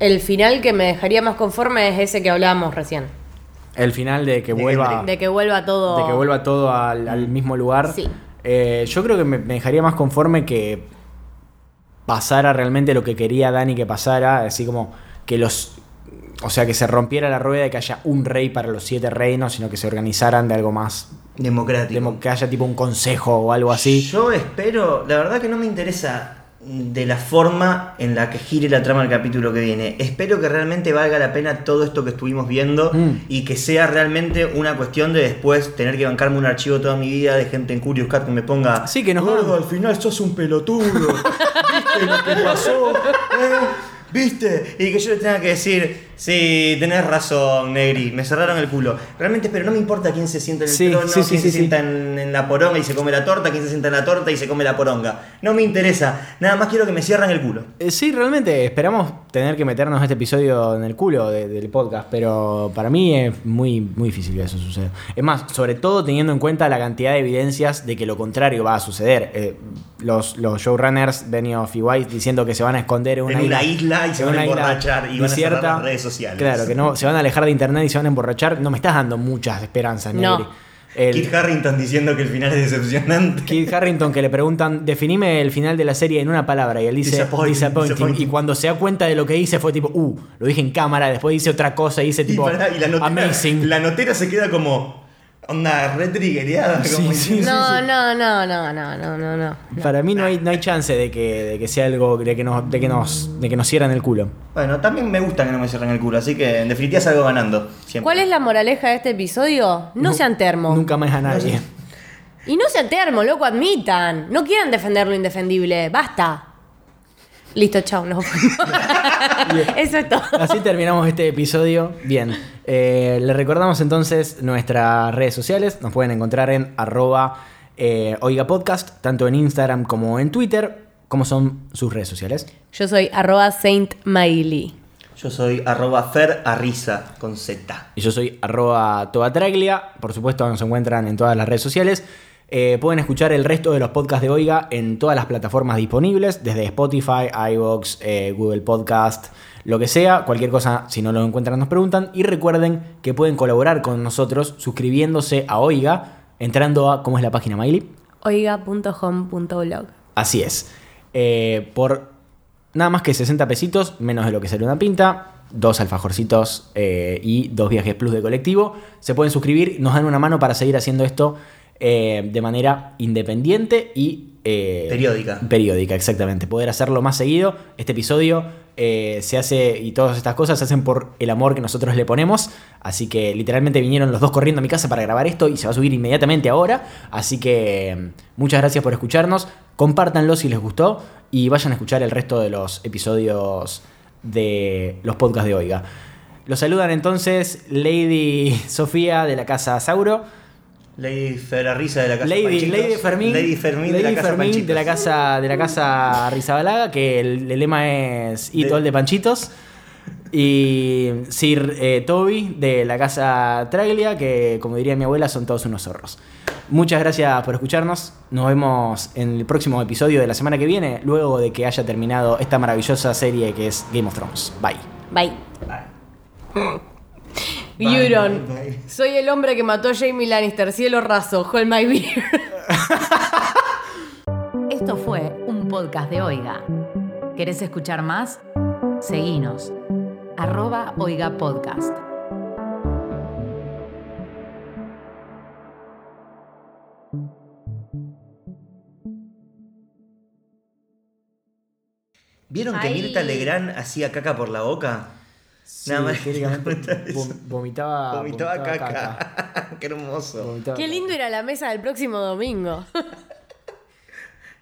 Speaker 4: el final que me dejaría más conforme es ese que hablábamos recién.
Speaker 1: El final de que
Speaker 2: De
Speaker 1: vuelva.
Speaker 4: De que vuelva todo.
Speaker 1: de que vuelva todo al, al mismo lugar.
Speaker 4: Sí.
Speaker 1: Eh, yo creo que me, me dejaría más conforme que pasara realmente lo que quería Dani que pasara, así como que los o sea, que se rompiera la rueda de que haya un rey para los siete reinos, sino que se organizaran de algo más,
Speaker 2: Democrático.
Speaker 1: demo- que haya tipo un consejo o algo así.
Speaker 2: Yo espero, la verdad que no me interesa de la forma en la que gire la trama del capítulo que viene. Espero que realmente valga la pena todo esto que estuvimos viendo
Speaker 1: Mm.
Speaker 2: y que sea realmente una cuestión de después tener que bancarme un archivo toda mi vida de gente en Curious Cat que me ponga.
Speaker 1: Sí, que nos
Speaker 2: "Gordo,
Speaker 1: hagan-
Speaker 2: al final sos un pelotudo. ¿Viste lo que pasó? ¿Eh? ¿Viste? Y que yo le tenga que decir, sí, tenés razón, Negri, me cerraron el culo. Realmente, pero no me importa quién se sienta en el
Speaker 1: Sí,
Speaker 2: trono,
Speaker 1: sí, sí,
Speaker 2: quién se sienta en, en la poronga y se come la torta, quién se sienta en la torta y se come la poronga. No me interesa, nada más quiero que me cierren el culo.
Speaker 1: Eh, Sí, realmente esperamos tener que meternos este episodio en el culo de- del podcast, pero para mí es muy, muy difícil que eso suceda. Es más, sobre todo teniendo en cuenta la cantidad de evidencias de que lo contrario va a suceder. Eh, los, los showrunners, Benioff y White, diciendo que se van a esconder en una,
Speaker 2: En una isla y se van a emborrachar y van a cerrar las redes sociales.
Speaker 1: Claro, que no se van a alejar de internet y se van a emborrachar. No me estás dando muchas esperanzas,
Speaker 4: No.
Speaker 1: Negri. El-
Speaker 2: Kit Harrington diciendo que el final es decepcionante.
Speaker 1: Kid Harrington que le preguntan, definime el final de la serie en una palabra y él dice
Speaker 2: Disappointing,
Speaker 1: disappointing.
Speaker 2: disappointing.
Speaker 1: Y cuando se da cuenta de lo que dice fue tipo, uh, lo dije en cámara, después dice otra cosa y dice
Speaker 2: Y,
Speaker 1: tipo,
Speaker 2: y la, notera,
Speaker 1: amazing.
Speaker 2: la notera se queda como. Onda re triggereada.
Speaker 1: Sí,
Speaker 2: como
Speaker 1: sí,
Speaker 4: No, no, no, no, no, no, no, no.
Speaker 1: Para mí no hay, no hay chance de que, de que sea algo, de que nos, de que nos, de que nos cierran el culo.
Speaker 2: Bueno, también me gusta que no me cierren el culo, así que en definitiva salgo ganando. Siempre.
Speaker 4: ¿Cuál es la moraleja de este episodio? No, sean termo.
Speaker 1: Nunca más a nadie.
Speaker 4: Y no sean termo, loco, admitan. No quieran defender lo indefendible. Basta. Listo, chao. No. Eso es todo.
Speaker 1: Así terminamos este episodio. Bien. Eh, les recordamos entonces nuestras redes sociales. Nos pueden encontrar en arroba eh, Oiga Podcast, tanto en Instagram como en Twitter. ¿Cómo son sus redes sociales?
Speaker 4: Yo soy arroba Saint Maili.
Speaker 2: Yo soy arroba Fer Arriza con Z.
Speaker 1: Y yo soy arroba toatraglia. Por supuesto, nos encuentran en todas las redes sociales. Eh, pueden escuchar el resto de los podcasts de Oiga en todas las plataformas disponibles, desde Spotify, iVoox, eh, Google Podcast, lo que sea. Cualquier cosa, si no lo encuentran, nos preguntan. Y recuerden que pueden colaborar con nosotros suscribiéndose a Oiga, entrando a, ¿cómo es la página, Miley?
Speaker 4: Oiga.home.blog.
Speaker 1: Así es. Eh, por nada más que 60 pesitos, menos de lo que sale una pinta, dos alfajorcitos y dos viajes plus de colectivo, se pueden suscribir, nos dan una mano para seguir haciendo esto eh, de manera independiente y... eh,
Speaker 2: Periódica.
Speaker 1: Periódica, exactamente. Poder hacerlo más seguido. Este episodio eh, se hace y todas estas cosas se hacen por el amor que nosotros le ponemos. Así que literalmente vinieron los dos corriendo a mi casa para grabar esto y se va a subir inmediatamente ahora. Así que mm, muchas gracias por escucharnos. Compártanlo si les gustó y vayan a escuchar el resto de los episodios de los podcasts de Oiga. Los saludan entonces Lady Sofía de la Casa Sauro.
Speaker 2: Lady Fer Arriza de la casa
Speaker 1: Lady,
Speaker 2: Panchitos.
Speaker 1: Lady Fermín,
Speaker 2: Lady Fermín de la casa
Speaker 1: Fermín de la casa de la casa Rizabalaga, que el, el lema es Eat
Speaker 2: De-
Speaker 1: all de Panchitos. Y Sir eh, Toby de la casa Traglia, que como diría mi abuela, son todos unos zorros. Muchas gracias por escucharnos. Nos vemos en el próximo episodio de la semana que viene, luego de que haya terminado esta maravillosa serie que es Game of Thrones. Bye.
Speaker 4: Bye.
Speaker 2: Bye,
Speaker 4: Euron.
Speaker 2: bye, bye.
Speaker 4: Soy el hombre que mató a Jamie Lannister. Cielo raso. Hold my beer.
Speaker 3: Esto fue un podcast de Oiga. ¿Querés escuchar más? Seguinos. Arroba Oiga Podcast.
Speaker 2: ¿Vieron que
Speaker 4: Ay.
Speaker 2: Mirta Legrand hacía caca por la boca? Nada más que
Speaker 1: vom- vomitaba,
Speaker 2: Vomitaba caca. Qué hermoso.
Speaker 1: Vomitaba
Speaker 4: Qué lindo ir a la mesa del próximo domingo.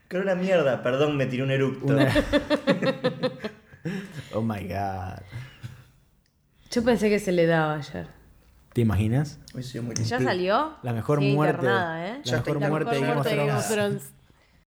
Speaker 2: Que era una mierda, perdón, me tiré un eructo.
Speaker 1: Una- oh my god.
Speaker 4: Yo pensé que se le daba ayer.
Speaker 1: ¿Te imaginas?
Speaker 2: Muy
Speaker 4: ¿Ya salió?
Speaker 1: La mejor
Speaker 4: Sí,
Speaker 1: muerte.
Speaker 4: internada, ¿eh?
Speaker 1: La mejor
Speaker 4: La
Speaker 1: muerte
Speaker 4: mejor muerte de Game of. Thrones.